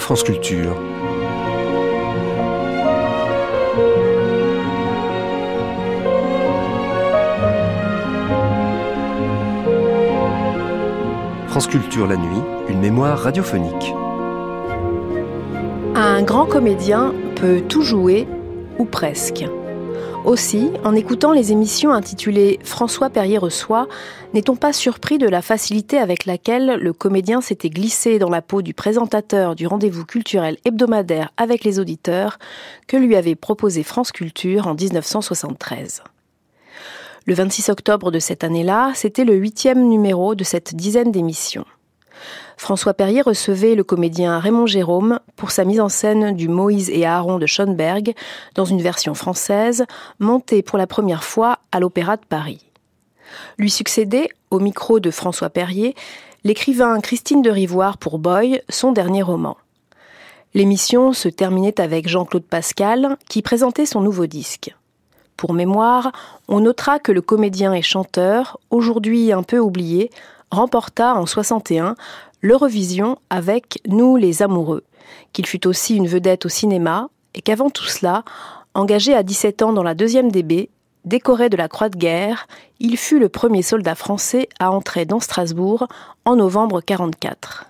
France Culture. France Culture la nuit, une mémoire radiophonique. Un grand comédien peut tout jouer, ou presque. Aussi, en écoutant les émissions intitulées François Perrier reçoit, n'est-on pas surpris de la facilité avec laquelle le comédien s'était glissé dans la peau du présentateur du rendez-vous culturel hebdomadaire avec les auditeurs que lui avait proposé France Culture en 1973. Le 26 octobre de cette année-là, c'était le huitième numéro de cette dizaine d'émissions. François Perrier recevait le comédien Raymond Jérôme pour sa mise en scène du Moïse et Aaron de Schoenberg dans une version française montée pour la première fois à l'Opéra de Paris. Lui succédait, au micro de François Perrier, l'écrivain Christine de Rivoire pour Boy, son dernier roman. L'émission se terminait avec Jean-Claude Pascal qui présentait son nouveau disque. Pour mémoire, on notera que le comédien et chanteur, aujourd'hui un peu oublié, remporta en 61 l'Eurovision avec Nous les amoureux, qu'il fut aussi une vedette au cinéma et qu'avant tout cela, engagé à 17 ans dans la deuxième DB, décoré de la Croix de guerre, il fut le premier soldat français à entrer dans Strasbourg en novembre 44.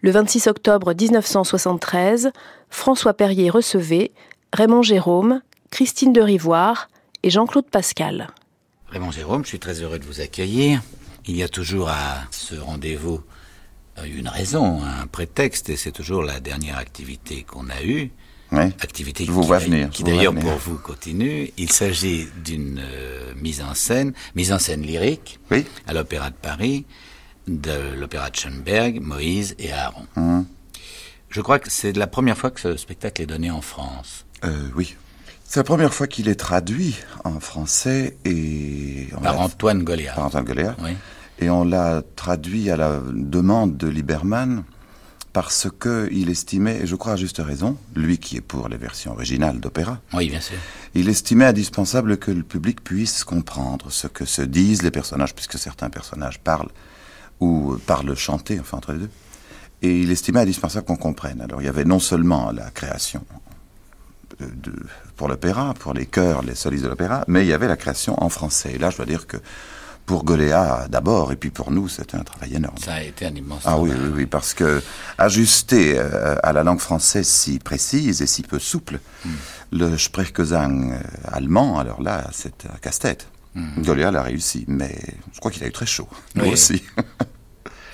Le 26 octobre 1973, François Perrier recevait Raymond Jérôme, Christine de Rivoire et Jean-Claude Pascal. Raymond Jérôme, je suis très heureux de vous accueillir. Il y a toujours à ce rendez-vous une raison, un prétexte, et c'est toujours la dernière activité qu'on a eue. Activité vous qui, venir, qui d'ailleurs pour vous continue. Il s'agit d'une euh, mise en scène, mise en scène lyrique, oui. à l'Opéra de Paris, de l'Opéra de Schoenberg, Moïse et Aaron. Hum. Je crois que c'est la première fois que ce spectacle est donné en France. Euh, oui. C'est la première fois qu'il est traduit en français et... Par Antoine Goléa. Par Antoine Goléa. Oui et on l'a traduit à la demande de Lieberman parce qu'il estimait, et je crois à juste raison, lui qui est pour les versions originales d'opéra, oui, bien sûr. il estimait indispensable que le public puisse comprendre ce que se disent les personnages, puisque certains personnages parlent ou parlent chanter, enfin entre les deux. Et il estimait indispensable qu'on comprenne. Alors il y avait non seulement la création de, pour l'opéra, pour les chœurs, les solistes de l'opéra, mais il y avait la création en français. Et là, je dois dire que pour Goléa d'abord, et puis pour nous, c'était un travail énorme. Ça a été un immense Ah oui, oui, oui, parce que ajuster euh, à la langue française si précise et si peu souple, hmm. le Sprechgesang euh, allemand, alors là, c'est un casse-tête. Hmm. Goléa l'a réussi, mais je crois qu'il a eu très chaud, nous aussi.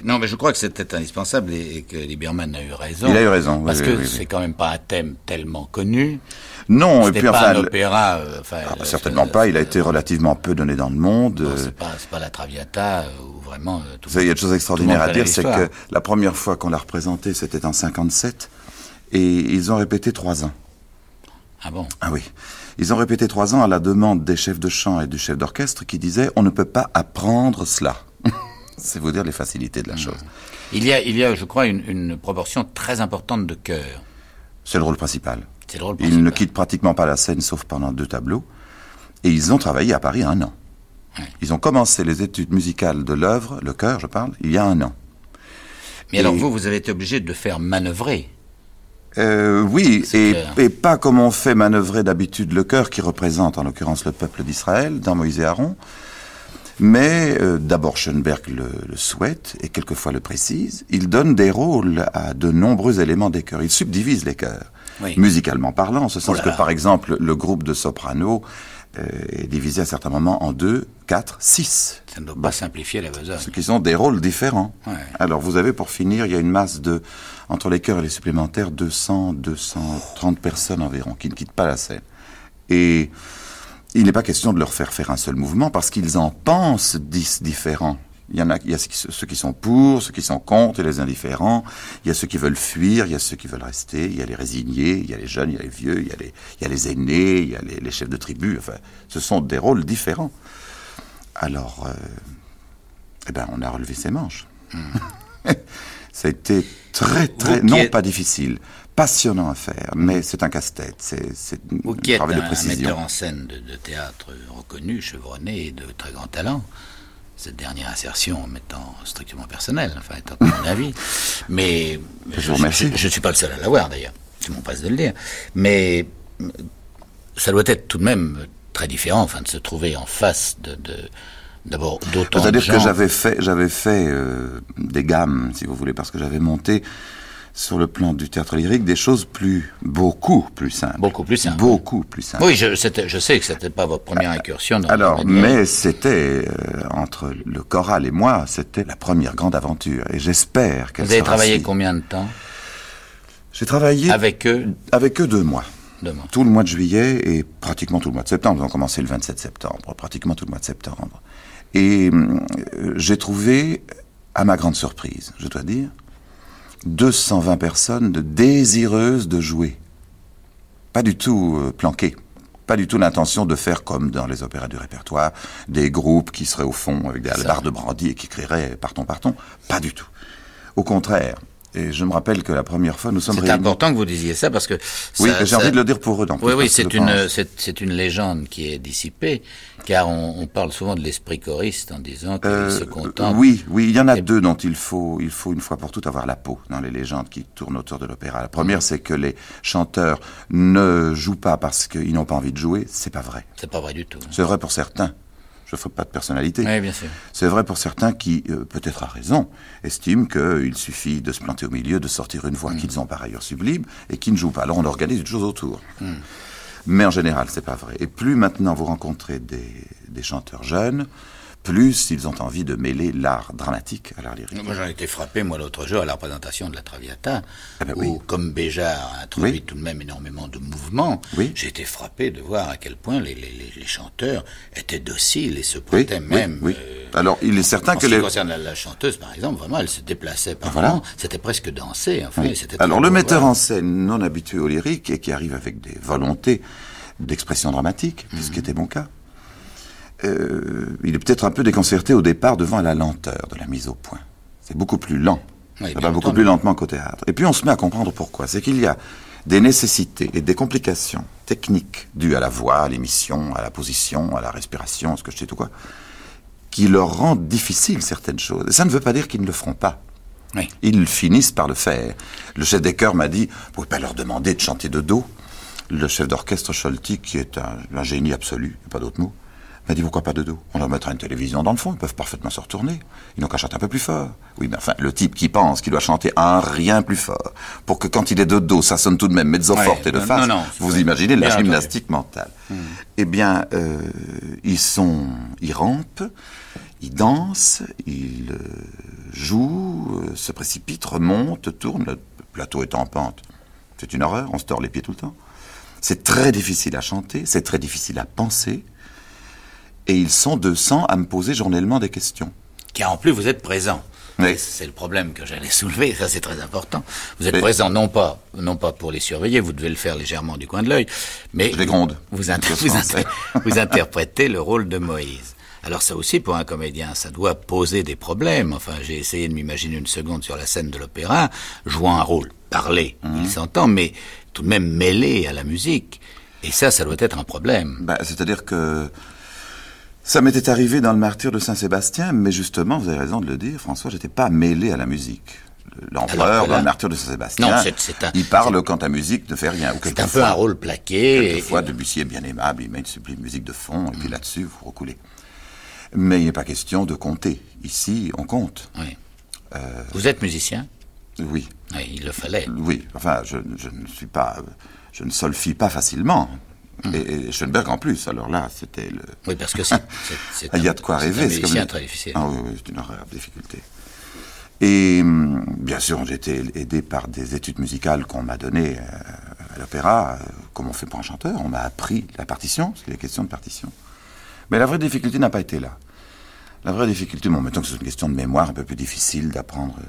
Non, mais je crois que c'était indispensable et, que Lieberman a eu raison. Il a eu raison, Parce que c'est quand même pas un thème tellement connu. Non, et puis pas enfin, un opéra. Euh, enfin, ah, certainement pas. Il a été relativement peu donné dans le monde. C'est pas, pas la Traviata ou vraiment. Euh, tout il y a des choses extraordinaires à dire, c'est que la première fois qu'on l'a représenté, c'était en 57, et ils ont répété trois ans. Ah bon? Ah oui. Ils ont répété trois ans à la demande des chefs de chant et du chef d'orchestre qui disaient on ne peut pas apprendre cela. C'est vous dire les facilités de la hmm. chose. Il y a, il y a, je crois, une, une proportion très importante de chœurs. C'est le rôle principal. Ils ne quittent pratiquement pas la scène sauf pendant deux tableaux. Et ils ont travaillé à Paris un an. Ils ont commencé les études musicales de l'œuvre, le chœur, je parle, il y a un an. Mais alors vous, vous avez été obligé de le faire manœuvrer. Euh, oui, et, et, pas comme on fait manœuvrer d'habitude le chœur qui représente en l'occurrence le peuple d'Israël dans Moïse et Aaron. Mais euh, d'abord Schoenberg le, le, souhaite et quelquefois le précise. Il donne des rôles à de nombreux éléments des chœurs. Il subdivise les chœurs musicalement parlant, en ce sens que, par exemple, le groupe de soprano euh, est divisé à certains moments en deux, quatre, six. Ça ne doit pas simplifier la besogne. Ce qui sont des rôles différents. Alors, vous avez, pour finir, il y a une masse de, entre les chœurs et les supplémentaires, 200, 230 personnes environ, qui ne quittent pas la scène. Et il n'est pas question de leur faire faire un seul mouvement, parce qu'ils en pensent dix différents. Il y en a, il y a ceux qui sont pour, ceux qui sont contre, et les indifférents. Il y a ceux qui veulent fuir, il y a ceux qui veulent rester, il y a les résignés, il y a les jeunes, il y a les vieux, il y a les, il y a les aînés, il y a les, les chefs de tribu. Enfin, ce sont des rôles différents. Alors, euh, eh ben, on a relevé ses manches. Ça a été très, très, non pas difficile, passionnant à faire, mais c'est un casse-tête. C'est, c'est Vous qui êtes un, un, metteur en scène de, de théâtre reconnu, chevronné et de très grand talent, cette dernière assertion en mettant strictement personnel, enfin étant mon avis. Mais je, je, je, suis pas le seul à l'avoir d'ailleurs, tu m'en passes de le dire. Mais ça doit être tout de même très différent, enfin de se trouver en face de, de d'abord d'autant. C'est-à-dire que j'avais fait, j'avais fait euh, des gammes, si vous voulez, parce que j'avais monté sur le plan du théâtre lyrique des choses plus, beaucoup plus simples. Beaucoup plus simples. Beaucoup plus simples. Oui, je, je sais que c'était pas votre première incursion. Dans Alors, mais c'était euh, entre le choral et moi, c'était la première grande aventure, et j'espère qu'elle. Vous avez travaillé combien de temps? J'ai travaillé avec eux? Avec eux deux mois. Deux mois. Tout le mois de juillet et pratiquement tout le mois de septembre. Ils ont commencé le 27 septembre, pratiquement tout le mois de septembre. Et euh, j'ai trouvé, à ma grande surprise, je dois dire, 220 personnes désireuses de jouer. Pas du tout euh, planquées. Pas du tout l'intention de faire comme dans les opéras du répertoire, des groupes qui seraient au fond avec des barres de brandy et qui crieraient partons, partons. Pas du tout. Au contraire, et je me rappelle que la première fois, nous sommes C'est important que vous disiez ça parce que. oui, j'ai envie de le dire pour eux. oui, oui, c'est une, c'est une légende qui est dissipée, car on, parle souvent de l'esprit choriste en disant qu'il euh, se contente. Oui, oui, il y en a deux dont il faut, il faut une fois pour toutes avoir la peau dans les légendes qui tournent autour de l'opéra. La première, c'est que les chanteurs ne jouent pas parce qu'ils n'ont pas envie de jouer. C'est pas vrai. C'est pas vrai du tout. C'est vrai pour certains je ne ferai pas de personnalité. Oui, bien sûr. C'est vrai pour certains qui, euh, peut-être à raison, estiment qu'il suffit de se planter au milieu, de sortir une voix mm. qu'ils ont par ailleurs sublime et qui ne jouent pas. Alors on organise une chose autour. Mm. Mais en général, c'est pas vrai. Et plus maintenant vous rencontrez des chanteurs jeunes, plus ils ont envie de mêler l'art dramatique à l'art lyrique. Moi, j'en ai été frappé, moi, l'autre jour, à la représentation de la Traviata, ah ben où, comme Béjart a introduit tout de même énormément de mouvements, j'ai été frappé de voir à quel point les, chanteurs étaient dociles et se prêtaient même. Oui, euh, Alors, il est certain que ce les... qui concerne la, chanteuse, par exemple, vraiment, elle se déplaçait par voilà. C'était presque dansé. Enfin, Alors, le metteur en scène non habitué au lyrique et qui arrive avec des volontés d'expression dramatique, ce qui mhm. était mon cas, euh, il est peut-être un peu déconcerté au départ devant la lenteur de la mise au point. C'est beaucoup plus lent. ça va beaucoup plus lentement qu'au théâtre. Et puis on se met à comprendre pourquoi. C'est qu'il y a des nécessités et des complications techniques dues à la voix, à l'émission, à la position, à la respiration, ce que je sais tout quoi, qui leur rendent difficile certaines choses. Et ça ne veut pas dire qu'ils ne le feront pas. Ils finissent par le faire. Le chef des chœurs m'a dit, vous pouvez pas leur demander de chanter de dos. Le chef d'orchestre Scholti, qui est un, un génie absolu, pas d'autre mot, m'a dit pourquoi pas de dos? On leur mettra une télévision dans le fond, ils peuvent parfaitement se retourner. Ils n'ont qu'à chanter un peu plus fort. Oui, mais enfin, le type qui pense qu'il doit chanter un rien plus fort, pour que quand il est de dos, ça sonne tout de même mezzo forte et de face, vous imaginez la gymnastique mentale. Hmm. Eh bien, euh, ils sont, ils rampent, ils dansent, ils euh, jouent, euh, se précipitent, remontent, tournent, le plateau est en pente. C'est une horreur, on se tord les pieds tout le temps. C'est très difficile à chanter, c'est très difficile à penser et ils sont 200 à me poser journellement des questions. Car en plus, vous êtes présent. C'est le problème que j'allais soulever, ça c'est très important. Vous êtes présent non pas, non pas pour les surveiller, vous devez le faire légèrement du coin de l'œil, mais Je les gronde. Vous, vous, interprétez le rôle de Moïse. Alors ça aussi, pour un comédien, ça doit poser des problèmes. Enfin, j'ai essayé de m'imaginer une seconde sur la scène de l'opéra, jouant un rôle parlé, il mhm. s'entend, mais tout de même mêlé à la musique. Et ça, ça doit être un problème. Bah, C'est-à-dire que ça m'était arrivé dans le martyr de Saint-Sébastien, mais justement, vous avez raison de le dire, François, j'étais pas mêlé à la musique. L'empereur, dans le martyr de Saint-Sébastien, il parle quand la musique ne fait rien. C'est un peu un rôle plaqué. Quelquefois, Debussy est bien aimable, il met une sublime musique de fond, et puis mm. là-dessus, vous recoulez. Mais il n'est pas question de compter. Ici, on compte. Oui. Euh, vous êtes musicien Oui. oui. Il le fallait. Oui, enfin, je, je ne suis pas... Je ne solfie pas facilement. Mmh. Et, Schoenberg en plus, alors là, c'était le... Oui, parce que c'est... Il y a de quoi rêver. C'est comme... très difficile. Ah oui, c'est une horreur, difficulté. Et hum, bien sûr, j'ai été aidé par des études musicales qu'on m'a données euh, à l'opéra, euh, comme on fait pour un chanteur. On m'a appris la partition, parce qu'il est question de partition. Mais la vraie difficulté n'a pas été là. La vraie difficulté, bon, mettons que c'est une question de mémoire un peu plus difficile d'apprendre, euh,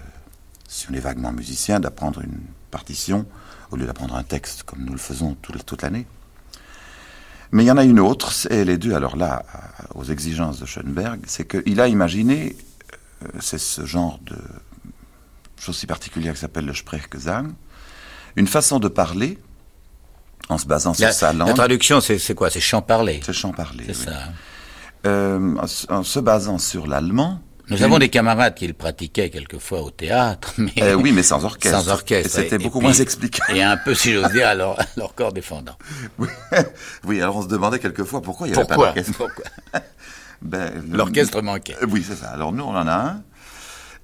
si on est vaguement musicien, d'apprendre une partition au lieu d'apprendre un texte, comme nous le faisons toute l'année. Mais il y en a une autre, et elle est due alors là aux exigences de Schoenberg, c'est qu'il a imaginé, euh, c'est ce genre de chose si particulière qui s'appelle le Sprechgesang, une façon de parler en se basant sur sa langue. La traduction, c'est quoi? C'est chant parlé. C'est chant parlé. C'est ça. euh, en, se basant sur l'allemand. Nous avons des camarades qui le pratiquaient quelquefois au théâtre, mais euh, oui, mais sans orchestre. Sans orchestre. C'était beaucoup moins expliqué. Et un peu, si j'ose dire, à leur, corps défendant. Oui. alors on se demandait quelquefois pourquoi il n'y avait pas d'orchestre. Pourquoi ben, L'orchestre manquait. Oui, c'est ça. Alors nous, on en a un.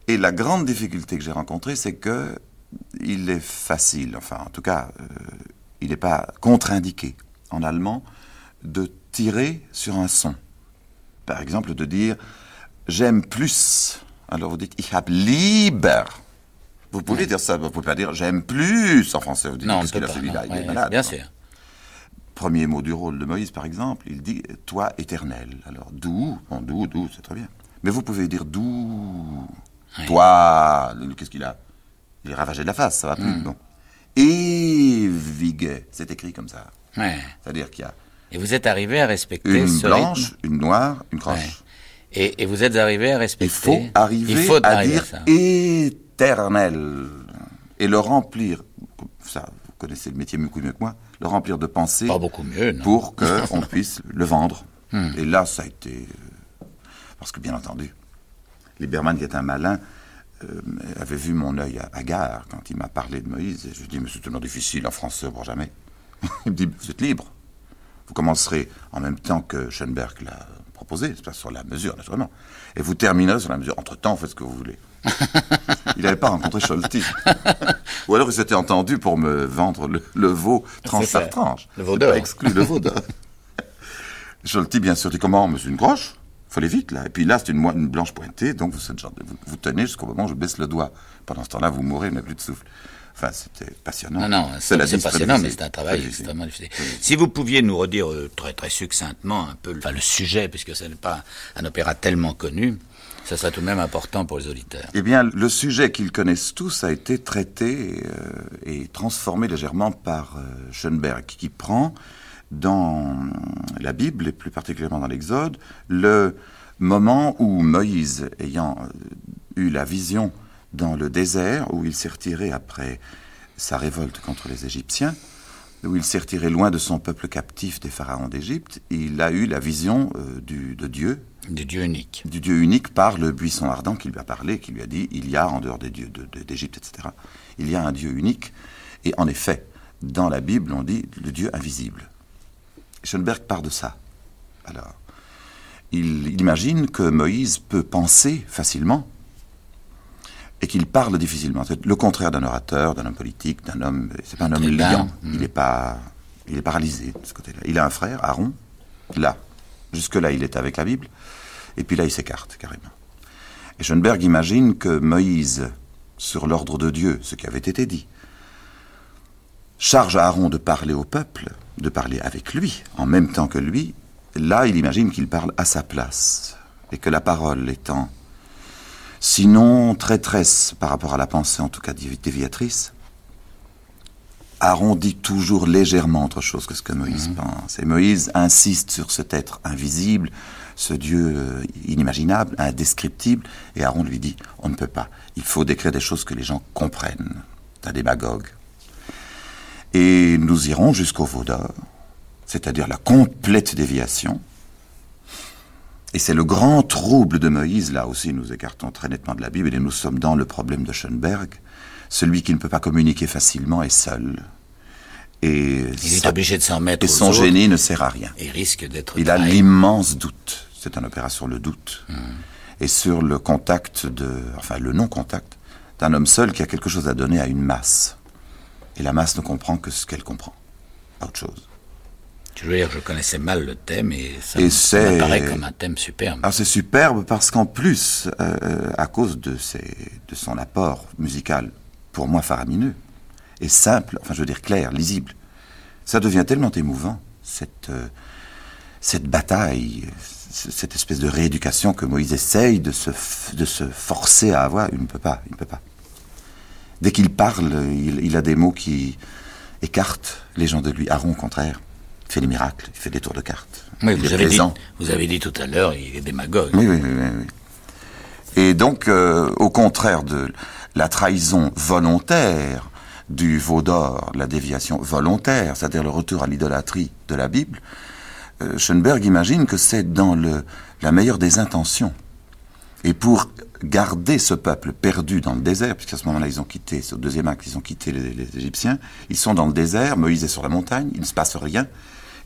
Et la grande difficulté que j'ai rencontrée, c'est que il est facile, enfin en tout cas, euh, il n'est pas contre-indiqué en allemand de tirer sur un son. Par exemple, de dire j'aime plus. Alors vous dites ich habe lieber. Vous pouvez dire ça, vous pouvez pas dire j'aime plus en français. Vous dites non, qu'est-ce celui-là Il est malade. Bien sûr. Premier mot du rôle de Moïse, par exemple, il dit toi éternel. Alors d'où Bon, d'où, d'où, c'est très bien. Mais vous pouvez dire d'où Toi, qu'est-ce qu'il a? Il est ravagé de la face, ça va plus. Bon. Ewige, c'est écrit comme ça. C'est-à-dire qu'il y a. Et vous êtes arrivé à respecter une blanche, une noire, une croche. Et, vous êtes arrivé à respecter. Il faut arriver à dire éternel et le remplir. Ça, vous connaissez le métier beaucoup mieux que moi. Le remplir de pensées. Pas beaucoup mieux, non. Pour qu'on puisse le vendre. Hmm. Et là, ça a été. Euh, parce que, bien entendu, Lieberman, qui est un malin, euh, avait vu mon œil à, gare quand il m'a parlé de Moïse. Et je lui ai dit, mais c'est tellement difficile en français pour jamais. il me dit, vous êtes libre. Vous commencerez en même temps que Schoenberg l'a proposé, c'est sur la mesure, naturellement. Et vous terminerez sur la mesure. Entre-temps, faites ce que vous voulez. il n'avait pas rencontré Scholti. Ou alors il s'était entendu pour me vendre le, veau tranche par tranche. Le veau d'or. exclu, le veau d'or. Scholti, bien sûr, dit comment Mais c'est une groche? Faut aller vite là. Et puis là, c'est une, une blanche pointée, donc vous, vous, tenez jusqu'au moment où je baisse le doigt. Pendant ce temps-là, vous mourrez, vous n'avez plus de souffle. Enfin, c'était passionnant. Non, non, c'est passionnant, mais c'est un travail extrêmement difficile. Si vous pouviez nous redire euh, très très succinctement un peu enfin, le sujet, puisque ce n'est pas un opéra tellement connu, ça serait tout de même important pour les auditeurs. Eh bien, le sujet qu'ils connaissent tous a été traité euh, et transformé légèrement par euh, Schoenberg, qui prend dans la Bible, et plus particulièrement dans l'Exode, le moment où Moïse, ayant eu la vision dans le désert, où il s'est retiré après sa révolte contre les Égyptiens, où il s'est retiré loin de son peuple captif des pharaons d'Égypte, il a eu la vision euh, du, de Dieu. Du Dieu unique. Du Dieu unique par le buisson ardent qui lui a parlé, qui lui a dit, il y a, en dehors des dieux d'Égypte, etc., il y a un Dieu unique. Et en effet, dans la Bible, on dit le Dieu invisible. Schoenberg part de ça. Alors, il imagine que Moïse peut penser facilement, et qu'il parle difficilement. C'est le contraire d'un orateur, d'un homme politique, d'un homme. C'est pas un homme liant. Il n'est pas. Il est paralysé de ce côté-là. Il a un frère, Aaron, là. Jusque-là, il est avec la Bible. Et puis là, il s'écarte carrément. Et Schoenberg imagine que Moïse, sur l'ordre de Dieu, ce qui avait été dit, charge Aaron de parler au peuple, de parler avec lui, en même temps que lui. Là, il imagine qu'il parle à sa place. Et que la parole étant sinon traîtresse par rapport à la pensée, en tout cas déviatrice, Aaron dit toujours légèrement autre chose que ce que Moïse mhm. pense. Et Moïse insiste sur cet être invisible, ce Dieu euh, inimaginable, indescriptible, et Aaron lui dit, on ne peut pas, il faut décrire des choses que les gens comprennent. C'est un démagogue. Et nous irons jusqu'au Vaudor, c'est-à-dire la complète déviation, et c'est le grand trouble de Moïse, là aussi nous écartons très nettement de la Bible, et nous sommes dans le problème de Schoenberg. Celui qui ne peut pas communiquer facilement est seul. Et il est obligé de s'en mettre. Et son génie ne sert à rien. Il risque d'être. Il a l'immense doute. C'est un opéra sur le doute. Et sur le contact de. Enfin, le non-contact d'un homme seul qui a quelque chose à donner à une masse. Et la masse ne comprend que ce qu'elle comprend. Pas autre chose. Je veux dire, je connaissais mal le thème et ça me paraît comme un thème superbe. Alors c'est superbe parce qu'en plus, euh, à cause de, ses, de son apport musical, pour moi faramineux, et simple, enfin je veux dire clair, lisible, ça devient tellement émouvant, cette, euh, cette bataille, cette espèce de rééducation que Moïse essaye de se, de se forcer à avoir, il ne peut pas, il ne peut pas. Dès qu'il parle, il, il a des mots qui écartent les gens de lui. Aaron, au contraire, il fait des miracles, il fait des tours de cartes. Oui, vous avez, dit, vous avez dit tout à l'heure, il est démagogue. Oui, oui, oui. oui. Et donc, euh, au contraire de la trahison volontaire du veau d'or, la déviation volontaire, c'est-à-dire le retour à l'idolâtrie de la Bible, euh, Schoenberg imagine que c'est dans le, la meilleure des intentions. Et pour garder ce peuple perdu dans le désert, puisqu'à ce moment-là, ils ont quitté, c'est au deuxième acte, ils ont quitté les, les, Égyptiens, ils sont dans le désert, Moïse est sur la montagne, il ne se passe rien,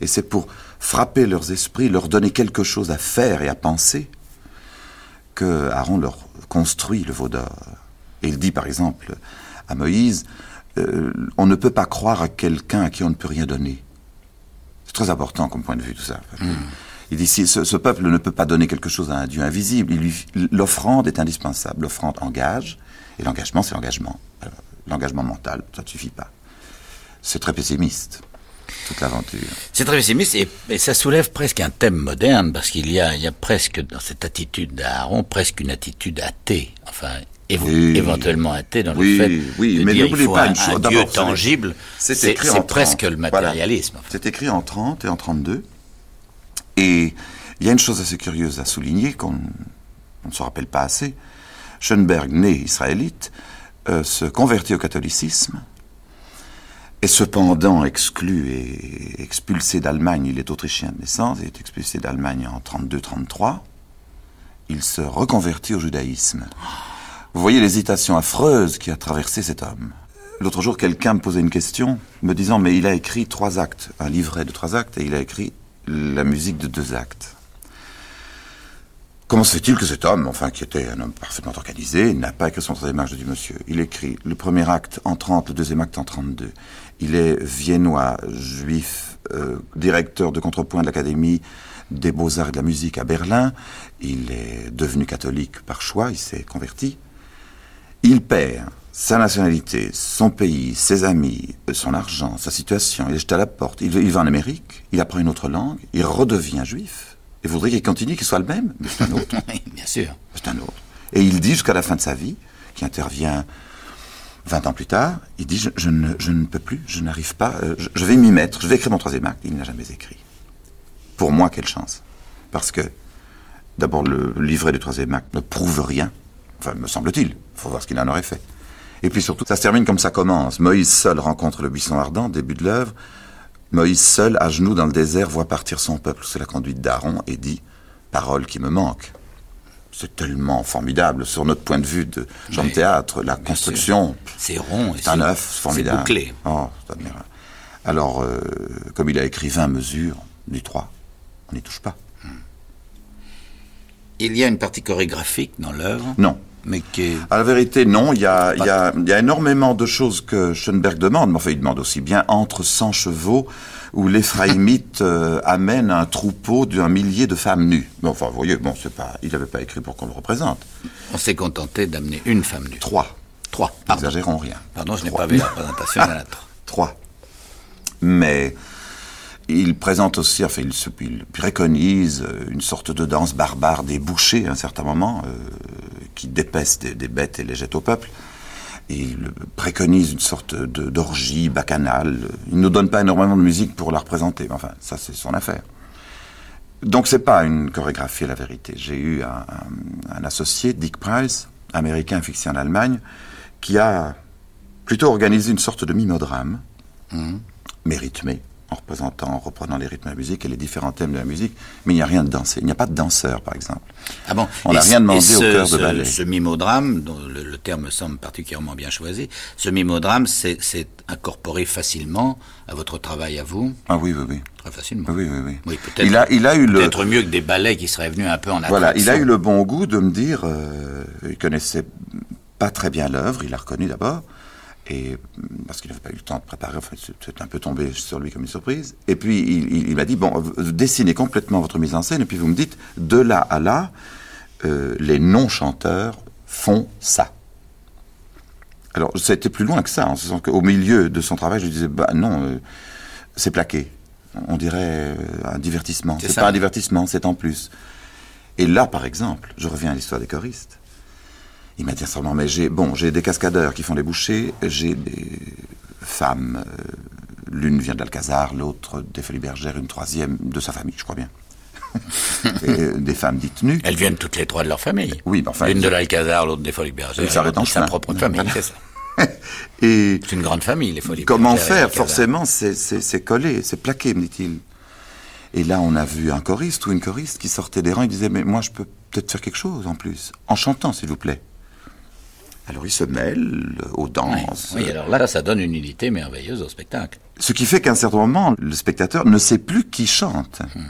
et c'est pour frapper leurs esprits, leur donner quelque chose à faire et à penser, que Aaron leur construit le veau d'or. Et il dit par exemple à Moïse, euh, on ne peut pas croire à quelqu'un à qui on ne peut rien donner. C'est très important comme point de vue tout ça. Hmm. Il dit si ce, peuple ne peut pas donner quelque chose à un Dieu invisible, l'offrande est indispensable. L'offrande engage, et l'engagement c'est l'engagement. L'engagement mental, ça ne suffit pas. C'est très pessimiste toute l'aventure. C'est très pessimiste et, ça soulève presque un thème moderne parce qu'il y a, il y a presque dans cette attitude d'Aaron presque une attitude athée. Enfin, éventuellement athée dans le fait oui, de mais dire il faut pas un. Dieu tangible. C'est presque le matérialisme. C'est écrit en 30 et en 32. Et il y a une chose assez curieuse à souligner qu'on ne se rappelle pas assez. Schoenberg, né israélite, euh, se convertit au catholicisme et cependant exclu et expulsé d'Allemagne, il est autrichien de naissance, il est expulsé d'Allemagne en 32-33, il se reconvertit au judaïsme. Vous voyez l'hésitation affreuse qui a traversé cet homme. L'autre jour, quelqu'un me posait une question, me disant, mais il a écrit trois actes, un livret de trois actes, et il a écrit la musique de deux actes. Comment se fait-il que cet homme, enfin, qui était un homme parfaitement organisé, n'a pas écrit son troisième acte Je dis, monsieur, il écrit le premier acte en 30, le deuxième acte en 32. Il est viennois, juif, euh, directeur de contrepoint de l'Académie des beaux-arts et de la musique à Berlin. Il est devenu catholique par choix, il s'est converti. Il perd sa nationalité, son pays, ses amis, son argent, sa situation. Il est jeté à la porte. Il, il va en Amérique, il apprend une autre langue, il redevient juif. Et voudrait qu'il continue, qu'il soit le même? Mais c'est un autre. bien sûr. C'est un autre. Et il dit jusqu'à la fin de sa vie, qui intervient 20 ans plus tard, il dit je, ne, peux plus, je n'arrive pas, euh, je, vais m'y mettre, je vais écrire mon troisième acte. Il n'a jamais écrit. Pour moi, quelle chance. Parce que, d'abord, le livret du troisième acte ne prouve rien, enfin, me semble-t-il. Il faut voir ce qu'il en aurait fait. Et puis surtout, ça se termine comme ça commence. Moïse seul rencontre le buisson ardent, début de l'œuvre. Moïse seul, à genoux dans le désert, voit partir son peuple sous la conduite d'Aaron et dit Parole qui me manque c'est tellement formidable sur notre point de vue de genre de théâtre, la construction. C'est rond, c'est un œuf formidable. C'est bouclé. Oh, Alors, euh, comme il a écrit 20 mesures, du 3, on n'y touche pas. Hmm. Il y a une partie chorégraphique dans l'œuvre Non. Mais qui À la vérité, non. Il y, a, il, y a, il y a énormément de choses que Schoenberg demande, mais enfin, il demande aussi bien entre 100 chevaux où l'Éphraïmite euh, amène un troupeau d'un millier de femmes nues. Enfin, vous voyez, bon, c'est pas, il n'avait pas écrit pour qu'on le représente. On s'est contenté d'amener une femme nue. Trois. Trois. N'exagérons rien. Pardon, je n'ai pas vu la représentation de Trois. Mais il présente aussi, enfin, il, se, préconise une sorte de danse barbare des bouchers à un certain moment, euh, qui dépècent des, des, bêtes et les jette au peuple il préconise une sorte d'orgie bacchanale. Il ne nous donne pas énormément de musique pour la représenter. Enfin, ça, c'est son affaire. Donc, c'est pas une chorégraphie la vérité. J'ai eu un, associé, Dick Price, américain fixé en Allemagne, qui a plutôt organisé une sorte de mimodrame, mmh. mais rythmé, en représentant, en reprenant les rythmes de la musique et les différents thèmes de la musique, mais il n'y a rien de dansé. Il n'y a pas de danseur, par exemple. Ah bon On n'a rien demandé au cœur de ballet. Ce mimodrame, dont le, terme semble particulièrement bien choisi, ce mimodrame, c'est incorporé facilement à votre travail à vous Ah oui, oui, oui. Très facilement. Oui, oui, oui. oui peut-être il a, il a eu le... Peut-être mieux que des ballets qui seraient venus un peu en. Voilà, il a eu le bon goût de me dire, euh, il connaissait pas très bien l'œuvre, il l'a reconnu d'abord, et parce qu'il n'avait pas eu le temps de préparer, enfin, c'est un peu tombé sur lui comme une surprise. Et puis il, m'a dit bon, dessinez complètement votre mise en scène, et puis vous me dites de là à là, euh, les non-chanteurs font ça. Alors ça a été plus loin que ça, en ce sens qu'au milieu de son travail, je disais bah non, euh, c'est plaqué. On dirait euh, un divertissement. C'est pas un divertissement, c'est en plus. Et là, par exemple, je reviens à l'histoire des choristes. Il m'a dit simplement, mais j'ai bon, j'ai des cascadeurs qui font les bouchées, j'ai des femmes, euh, l'une vient d'Alcazar, l'autre des Folies Bergères, une troisième de sa famille, je crois bien. des femmes dites nues. Elles viennent toutes les trois de leur famille. Oui, enfin. L'une de l'Alcazar, l'autre des Folies Bergères. Ils s'arrêtent en sa propre famille, c'est ça. Et c'est une grande famille, les Folies Comment faire Forcément, c'est collé, c'est plaqué, me dit-il. Et là, on a vu un choriste ou une choriste qui sortait des rangs et disait Mais moi, je peux peut-être faire quelque chose en plus, en chantant, s'il vous plaît. Alors il se mêle aux danses. Oui, alors là, ça donne une unité merveilleuse au spectacle. Ce qui fait qu'à un certain moment, le spectateur ne sait plus qui chante. Hmm.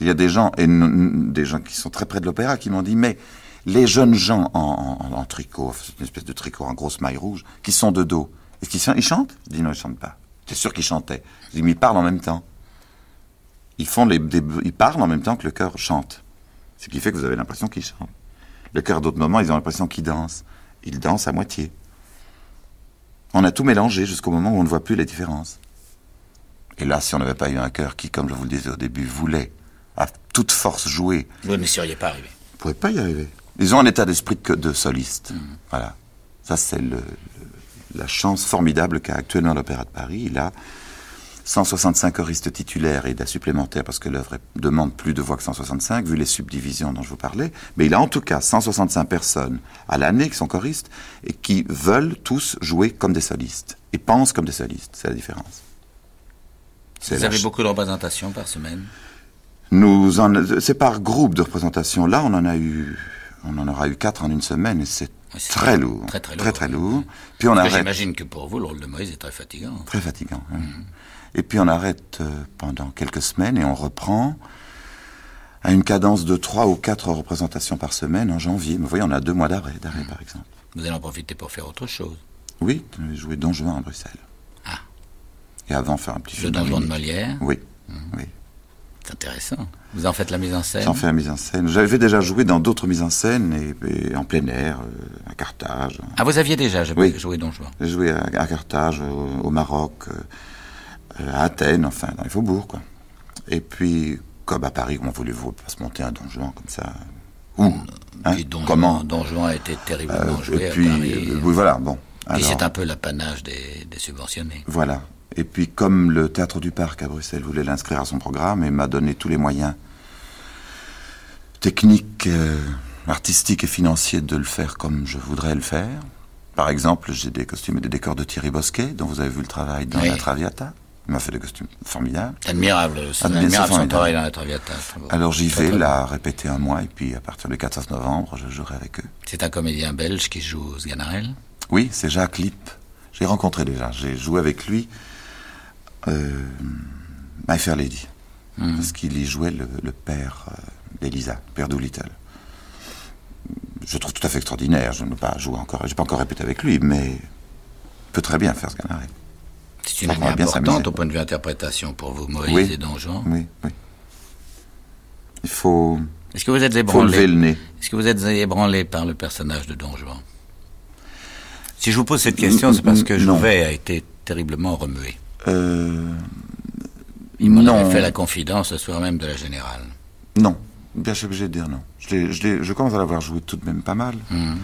Il y a des gens, et des gens qui sont très près de l'opéra, qui m'ont dit, mais les jeunes gens en, tricot, une espèce de tricot en grosse maille rouge, qui sont de dos, est-ce qu'ils ils chantent? Je dis non, ils chantent pas. C'est sûr qu'ils chantaient. Je dis, mais ils parlent en même temps. Ils, font les, ils parlent en même temps que le chœur chante. Ce qui fait que vous avez l'impression qu'ils chantent. Le chœur, d'autres moments, ils ont l'impression qu'ils dansent. Ils dansent à moitié. On a tout mélangé jusqu'au moment où on ne voit plus les différences. Et là, si on n'avait pas eu un chœur qui, comme je vous le disais au début, voulait à toute force jouer. Vous ne seriez pas arrivé. Vous ne pourrez pas y arriver. Ils ont un état d'esprit de soliste. Mmh. Voilà. Ça, c'est la chance formidable qu'a actuellement l'Opéra de Paris. Il a 165 choristes titulaires et d'un supplémentaire parce que l'œuvre demande plus de voix que 165 vu les subdivisions dont je vous parlais. Mais il a en tout cas 165 personnes à l'année qui sont choristes et qui veulent tous jouer comme des solistes et pensent comme des solistes. C'est la différence. Vous avez beaucoup de représentations par semaine Nous en, c'est par groupe de représentation. Là, on en a eu, on en aura eu quatre en une semaine et c'est très lourd, très très lourd. Très, très lourd. Puis on J'imagine que pour vous, le rôle de Moïse est très fatigant. Très fatigant. Mhm. Et puis on arrête euh, pendant quelques semaines et on reprend à une cadence de trois ou quatre représentations par semaine en janvier. vous voyez, on a deux mois d'arrêt, d'arrêt par exemple. Vous allez en profiter pour faire autre chose Oui, jouer Don Juan à Bruxelles. Ah. Et avant faire un petit film. Le Don Juan de Molière Oui, mhm. oui. C'est intéressant. Vous en faites la mise en scène? J'en fais la mise en scène. J'avais déjà joué dans d'autres mises en scène, et, en plein air, euh, à Carthage. Ah, vous aviez déjà joué Don Juan? J'ai joué à, Carthage, au, Maroc, euh, à Athènes, enfin, dans les faubourgs, quoi. Et puis, comme à Paris, comment voulez-vous pas se monter un donjon comme ça Où hein Comment Donjon a été terriblement euh, joué et puis, à Paris. oui, voilà, bon. et c'est un peu l'apanage des, subventionnés. Voilà. Et puis, comme le Théâtre du Parc à Bruxelles voulait l'inscrire à son programme et m'a donné tous les moyens techniques, euh, artistiques et financiers de le faire comme je voudrais le faire. Par exemple, j'ai des costumes et des décors de Thierry Bosquet, dont vous avez vu le travail dans La Traviata. Il m'a fait des costumes formidables. Admirable, c'est admirable son travail dans la Traviata. Alors j'y vais, la répéter un mois, et puis à partir du 14 novembre, je jouerai avec eux. C'est un comédien belge qui joue Sganarelle Oui, c'est Jacques Lipp. J'ai rencontré déjà, j'ai joué avec lui euh, My Fair Lady, hmm. parce qu'il y jouait le, père euh, d'Elisa, père Doolittle. Je trouve tout à fait extraordinaire, je ne pas jouer encore, j'ai pas encore répété avec lui, mais peut très bien faire Sganarelle. C'est une année importante au point de vue interprétation pour vous, Moïse et Don Juan. Oui, oui. Il faut. Est-ce que vous êtes ébranlé le nez. Est-ce que vous êtes ébranlé par le personnage de Don Juan Si je vous pose cette question, c'est parce que Jouvet a été terriblement remué. Euh... Il m'en fait la confidence le soir même de la générale. Non, bien sûr, obligé de dire non. Je, je, commence à l'avoir joué tout de même pas mal. Hum.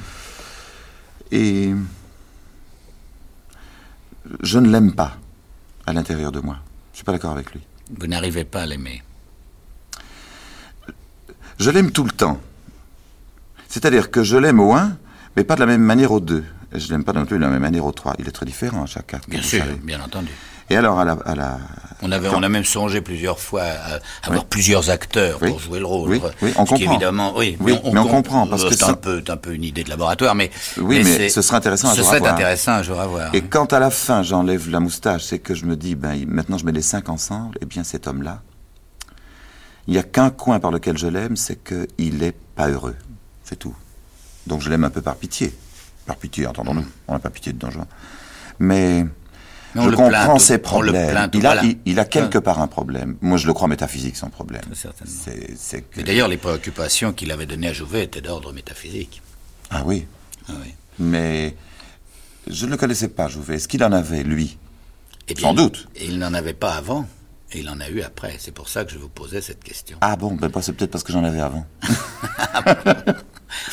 Et je ne l'aime pas à l'intérieur de moi. Je suis pas d'accord avec lui. Vous n'arrivez pas à l'aimer. Je l'aime tout le temps. C'est-à-dire que je l'aime au 1, mais pas de la même manière au 2. Et je l'aime pas non plus de la même manière au 3. Il est très différent à chaque. Bien sûr, bien entendu. Et alors, à la. On, avait, on a même songé plusieurs fois à avoir plusieurs acteurs pour jouer le rôle. Oui, on comprend. Évidemment, oui, mais on, comprend. Parce que c'est un peu, un peu une idée de laboratoire, mais. Oui, mais, ce serait intéressant à ce serait intéressant un jour à voir. Et quand à la fin j'enlève la moustache, c'est que je me dis, ben, maintenant je mets les cinq ensemble, et bien cet homme-là, il n'y a qu'un coin par lequel je l'aime, c'est qu'il n'est pas heureux. C'est tout. Donc je l'aime un peu par pitié. Par pitié, entendons-nous. On n'a pas pitié de Don Mais je comprends ses problèmes. il, a, il, a, quelque part un problème. Moi, je le crois métaphysique, son problème. C'est que... d'ailleurs, les préoccupations qu'il avait données à Jouvet étaient d'ordre métaphysique. Ah oui. Ah oui. Mais je ne le connaissais pas, Jouvet. Est-ce qu'il en avait, lui? Eh Sans doute. Et il n'en avait pas avant. Et il en a eu après. C'est pour ça que je vous posais cette question. Ah bon, ben c'est peut-être parce que j'en avais avant.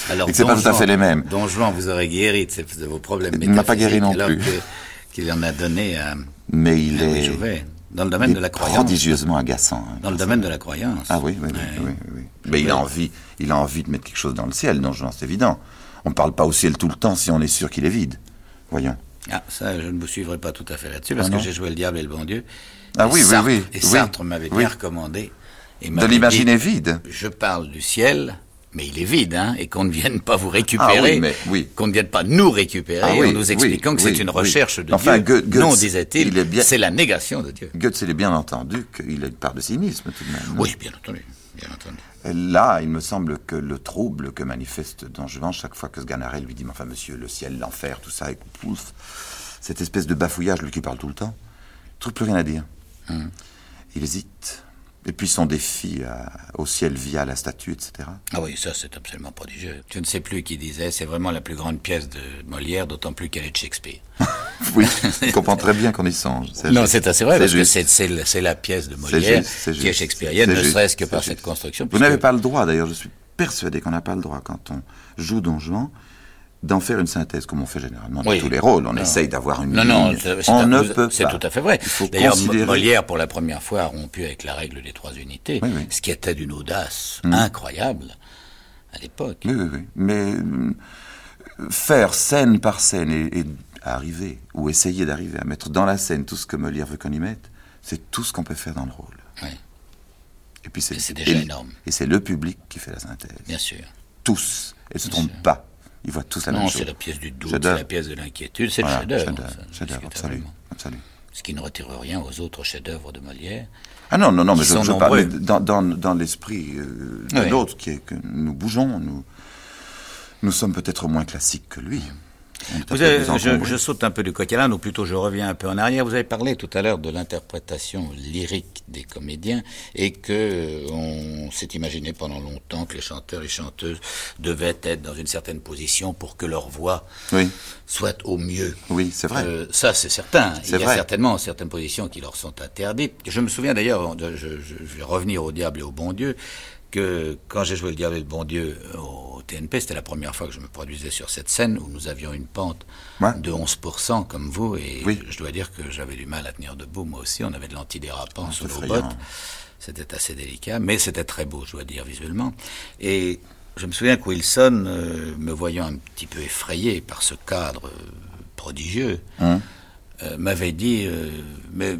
Alors, et que c'est pas tout à fait les mêmes. Don Juan vous aurait guéri de, vos problèmes métaphysiques. Il n'a pas guéri non plus qu'il en a donné à. Mais il est. dans le domaine de la croyance. Prodigieusement agaçant. Hein, dans le domaine de la croyance. Ah oui, oui, oui. oui, Mais il a, envie, il a envie de mettre quelque chose dans le ciel, non, c'est évident. On ne parle pas au ciel tout le temps si on est sûr qu'il est vide. Voyons. Ah, ça, je ne vous suivrai pas tout à fait là-dessus, parce ah que j'ai joué le diable et le bon Dieu. Ah oui, oui, oui. Et Sartre m'avait bien recommandé de l'imaginer vide. Je parle du ciel, mais il est vide, hein, et qu'on ne vienne pas vous récupérer, ah oui, qu'on ne vienne pas nous récupérer ah en nous expliquant que c'est une recherche de enfin, Dieu. Goethe, non, disait-il, c'est la négation de Dieu. Goethe, il est bien entendu qu'il a une part de cynisme tout de même. Oui, bien entendu. Bien entendu. Là, il me semble que le trouble que manifeste Don chaque fois que Sganarelle lui dit, enfin monsieur, le ciel, l'enfer, tout ça, et pouf, cette espèce de bafouillage, lui qui parle tout le temps, il trouve plus rien à dire. Hum. Il hésite. Et puis son défi au ciel via la statue, etc. Ah oui, ça c'est absolument prodigieux. Je ne sais plus qui disait, c'est vraiment la plus grande pièce de Molière, d'autant plus qu'elle est de Shakespeare. oui, je comprends très bien qu'on y songe. Non, c'est assez vrai, parce que c'est la pièce de Molière qui est shakespearienne, ne serait-ce que par cette construction. Vous n'avez pas le droit, d'ailleurs, je suis persuadé qu'on n'a pas le droit, quand on joue Don Juan, d'en faire une synthèse, comme on fait généralement dans tous les rôles. On essaye d'avoir une non, Non, on ne peut C'est tout à fait vrai. D'ailleurs, Molière, pour la première fois, a rompu avec la règle des trois unités, ce qui était d'une audace mmh. incroyable à l'époque. Oui, oui, oui. Mais euh, faire scène par scène et, arriver, ou essayer d'arriver à mettre dans la scène tout ce que Molière veut qu'on y mette, c'est tout ce qu'on peut faire dans le rôle. Oui. Et puis c'est déjà énorme. Et c'est le public qui fait la synthèse. Bien sûr. Tous. Et ne se trompe pas. Ils voient tous la non, même chose. Non, c'est la pièce du doute, c'est la pièce de l'inquiétude, c'est le chef-d'œuvre. Chef-d'œuvre, absolument, Ce qui ne retire rien aux autres chefs-d'œuvre de Molière. Ah non, non, non, mais je, je parle dans, dans, dans l'esprit euh, de l'autre, qui est que nous bougeons, nous, nous sommes peut-être moins classiques que lui. Vous avez, je, je, saute un peu du coq ou plutôt je reviens un peu en arrière. Vous avez parlé tout à l'heure de l'interprétation lyrique des comédiens et que euh, on s'est imaginé pendant longtemps que les chanteurs et chanteuses devaient être dans une certaine position pour que leur voix oui. soit au mieux. Oui, c'est vrai. Euh, ça, c'est certain. Il y a certainement certaines positions qui leur sont interdites. Je me souviens d'ailleurs, je, je vais revenir au diable et au bon Dieu que quand j'ai joué le diable et le bon Dieu au TNP, c'était la première fois que je me produisais sur cette scène où nous avions une pente de 11% comme vous, et je dois dire que j'avais du mal à tenir debout, moi aussi, on avait de l'antidérapant ah, sur nos bottes, c'était assez délicat, mais c'était très beau, je dois dire, visuellement. Et je me souviens que Wilson, euh, me voyant un petit peu effrayé par ce cadre euh, prodigieux, hein. euh, m'avait dit, mais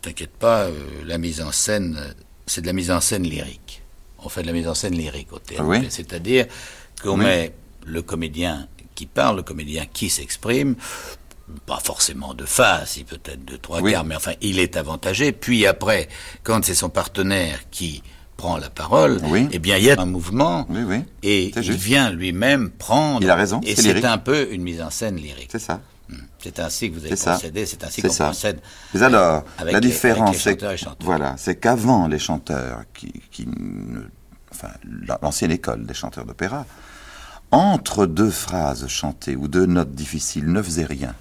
t'inquiète pas, la mise en scène, c'est de la mise en scène lyrique on fait de la mise en scène lyrique au théâtre. C'est-à-dire qu'on met le comédien qui parle, le comédien qui s'exprime, pas forcément de face, il peut-être de trois quarts, mais enfin, il est avantagé. Puis après, quand c'est son partenaire qui prend la parole, eh bien, il y a un mouvement, et il vient lui-même prendre. Il a raison. Et c'est un peu une mise en scène lyrique. C'est ça. C'est ainsi que vous avez procédé, c'est ainsi qu'on procède. Mais alors, la différence, c'est voilà, c'est qu'avant les chanteurs, qui, qui enfin l'ancienne école des chanteurs d'opéra, entre deux phrases chantées ou deux notes difficiles, ne faisaient rien.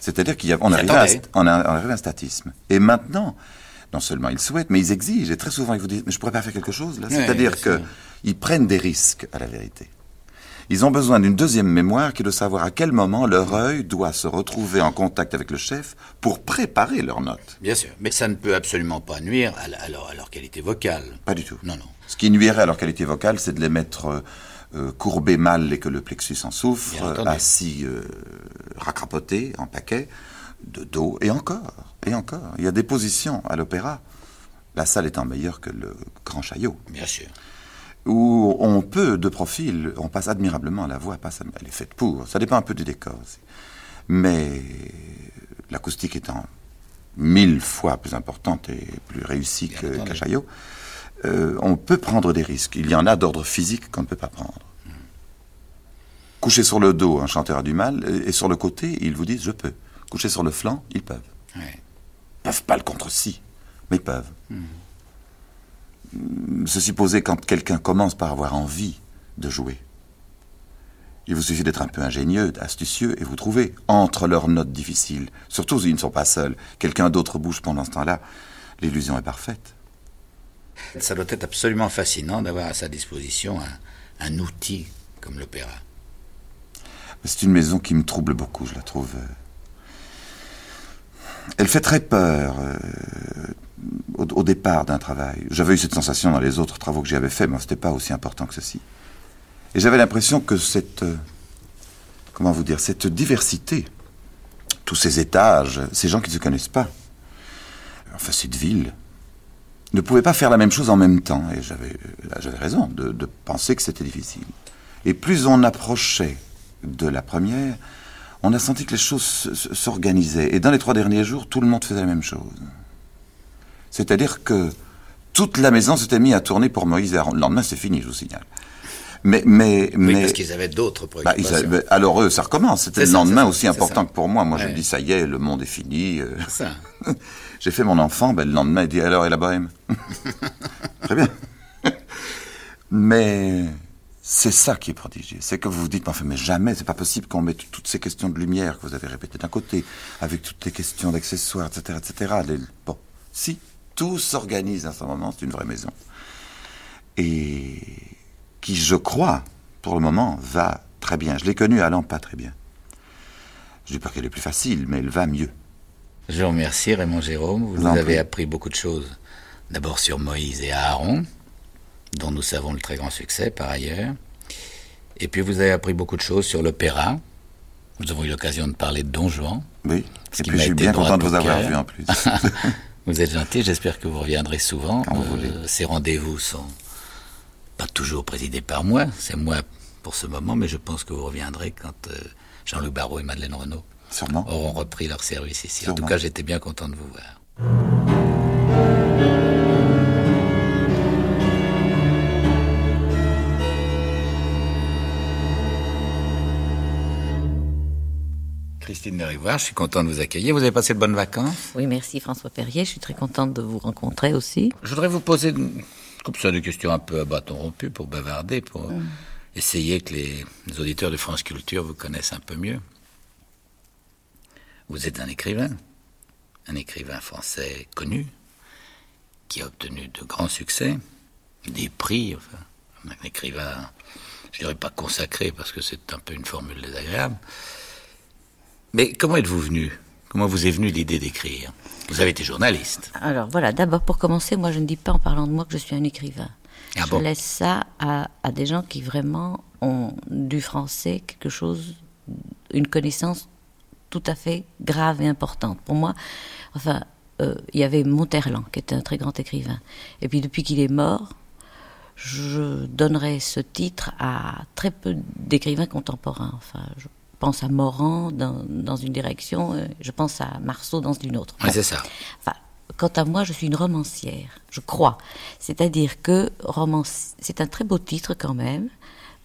C'est-à-dire qu'on arrivait, à, on arrive à un statisme. Et maintenant, non seulement ils souhaitent, mais ils exigent. Et très souvent, ils vous disent, mais je pourrais pas faire quelque chose là. C'est-à-dire qu'ils prennent des risques à la vérité. Ils ont besoin d'une deuxième mémoire qui est de savoir à quel moment leur œil doit se retrouver en contact avec le chef pour préparer leurs notes. Bien sûr, mais ça ne peut absolument pas nuire à, leur, qualité vocale. Pas du tout. Non, non. Ce qui nuirait à leur qualité vocale, c'est de les mettre euh, euh, courbés mal et que le plexus en souffre, assis euh, racrapotés en paquet, de dos, et encore, et encore. Il y a des positions à l'opéra, la salle étant meilleure que le grand chaillot. Bien sûr où on peut, de profil, on passe admirablement, la voix passe, elle est faite pour, ça dépend un peu du décor aussi. Mais l'acoustique étant mille fois plus importante et plus réussie qu'à Chaillot, euh, on peut prendre des risques. Il y en a d'ordre physique qu'on ne peut pas prendre. Coucher sur le dos, un chanteur a du mal, et sur le côté, ils vous disent je peux. Coucher sur le flanc, ils peuvent. Ils peuvent pas le contre-si, mais ils peuvent. Hmm ceci posé quand quelqu'un commence par avoir envie de jouer. Il vous suffit d'être un peu ingénieux, astucieux, et vous trouvez, entre leurs notes difficiles, surtout s'ils ne sont pas seuls, quelqu'un d'autre bouge pendant ce temps-là, l'illusion est parfaite. Ça doit être absolument fascinant d'avoir à sa disposition un, outil comme l'opéra. C'est une maison qui me trouble beaucoup, je la trouve. Euh, elle fait très peur. Au, départ d'un travail. J'avais eu cette sensation dans les autres travaux que j'y avais faits, mais ce n'était pas aussi important que ceci. Et j'avais l'impression que cette, euh, comment vous dire, cette diversité, tous ces étages, ces gens qui ne se connaissent pas, enfin cette ville, ne pouvait pas faire la même chose en même temps. Et j'avais, j'avais raison de penser que c'était difficile. Et plus on approchait de la première, on a senti que les choses s'organisaient. Et dans les trois derniers jours, tout le monde faisait la même chose. C'est-à-dire que toute la maison s'était mise à tourner pour Moïse et Aaron. Le lendemain, c'est fini, je vous signale. Mais, mais, oui, mais parce qu'ils avaient d'autres bah, préoccupations. alors eux, ça recommence. C'était le lendemain aussi important que pour moi. Moi, je me dis, ça y est, le monde est fini. Euh. Ça. J'ai fait mon enfant, ben, le lendemain, il dit, alors, et la bohème? Très bien. mais c'est ça qui est prodigieux. C'est que vous vous dites, enfin, mais jamais, c'est pas possible qu'on mette toutes ces questions de lumière que vous avez répétées d'un côté, avec toutes les questions d'accessoires, etc., etc. Bon, si, tout s'organise à ce moment, c'est une vraie maison. Et qui, je crois, pour le moment, va très bien. Je l'ai connue allant pas très bien. Je ne dis pas qu'elle est plus facile, mais elle va mieux. Je vous remercie, Raymond Jérôme. Vous, nous avez appris beaucoup de choses. D'abord sur Moïse et Aaron, dont nous savons le très grand succès par ailleurs. Et puis vous avez appris beaucoup de choses sur l'opéra. Nous avons eu l'occasion de parler de Don Juan. Oui, et puis je suis bien content de vous avoir vu en plus. vous êtes gentil, j'espère que vous reviendrez souvent. Euh, ces rendez-vous sont pas toujours présidé par moi, c'est moi pour ce moment, mais je pense que vous reviendrez quand euh, Jean-Luc Barrault et Madeleine Renaud auront repris leur service ici. En tout cas, j'étais bien content de vous voir. Christine de Rivoire, je suis content de vous accueillir. Vous avez passé de bonnes vacances? Oui, merci François Perrier. Je suis très contente de vous rencontrer aussi. Je voudrais vous poser comme ça, des questions un peu à bâton rompu pour bavarder, pour mm. essayer que les, auditeurs de France Culture vous connaissent un peu mieux. Vous êtes un écrivain, un écrivain français connu, qui a obtenu de grands succès, des prix, enfin, un écrivain, je dirais pas consacré parce que c'est un peu une formule désagréable. Mais comment êtes-vous venu? Comment vous est venue l'idée d'écrire? Vous avez été journaliste. Alors voilà, d'abord pour commencer, moi je ne dis pas en parlant de moi que je suis un écrivain. Ah je laisse ça à, des gens qui vraiment ont du français quelque chose, une connaissance tout à fait grave et importante. Pour moi, enfin, euh, il y avait Monterland qui était un très grand écrivain. Et puis depuis qu'il est mort, je donnerais ce titre à très peu d'écrivains contemporains. Enfin, je pense à Morand dans, dans une direction, euh, je pense à Marceau dans une autre. C'est ça. Enfin, quant à moi, je suis une romancière, je crois. C'est-à-dire que romance, c'est un très beau titre quand même.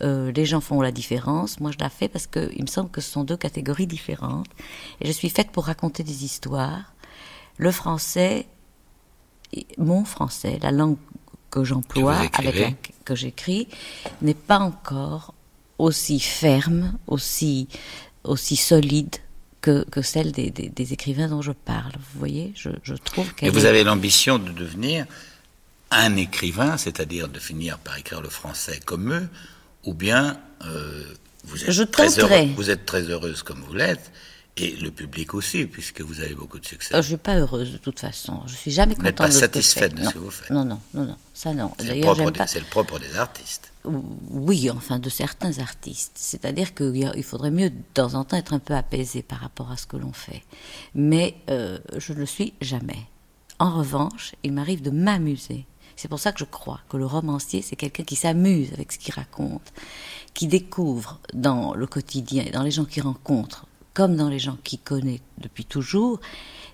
Euh, les gens font la différence. Moi, je la fais parce qu'il me semble que ce sont deux catégories différentes. Et je suis faite pour raconter des histoires. Le français, mon français, la langue que j'emploie, avec la, que j'écris, n'est pas encore aussi ferme, aussi, aussi solide que, que celle des, des, écrivains dont je parle. Vous voyez, je, je trouve qu'elle. vous avez l'ambition de devenir un écrivain, c'est-à-dire de finir par écrire le français comme eux, ou bien euh, vous, êtes je très heureux, vous êtes très heureuse comme vous l'êtes, et le public aussi, puisque vous avez beaucoup de succès. Oh, je ne suis pas heureuse de toute façon. Je suis jamais contente. Vous n'êtes pas satisfaite de ce que vous faites. Non, non, non, non. Ça non. C'est le, le, propre des artistes. Oui, enfin de certains artistes. C'est-à-dire qu'il faudrait mieux de temps en temps être un peu apaisé par rapport à ce que l'on fait. Mais euh, je ne le suis jamais. En revanche, il m'arrive de m'amuser. C'est pour ça que je crois que le romancier, c'est quelqu'un qui s'amuse avec ce qu'il raconte, qui découvre dans le quotidien, dans les gens qu'il rencontre, comme dans les gens qu'il connaît depuis toujours,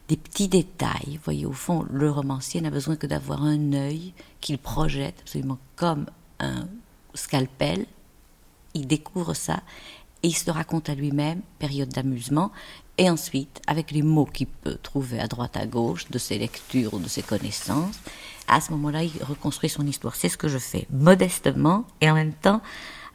des petits détails. Vous voyez, au fond, le romancier n'a besoin que d'avoir un œil qu'il projette absolument comme un scalpel. Il découvre ça et il se raconte à lui-même, période d'amusement, et ensuite, avec les mots qu'il peut trouver à droite à gauche, de ses lectures ou de ses connaissances, à ce moment-là, il reconstruit son histoire. C'est ce que je fais, modestement, et en même temps,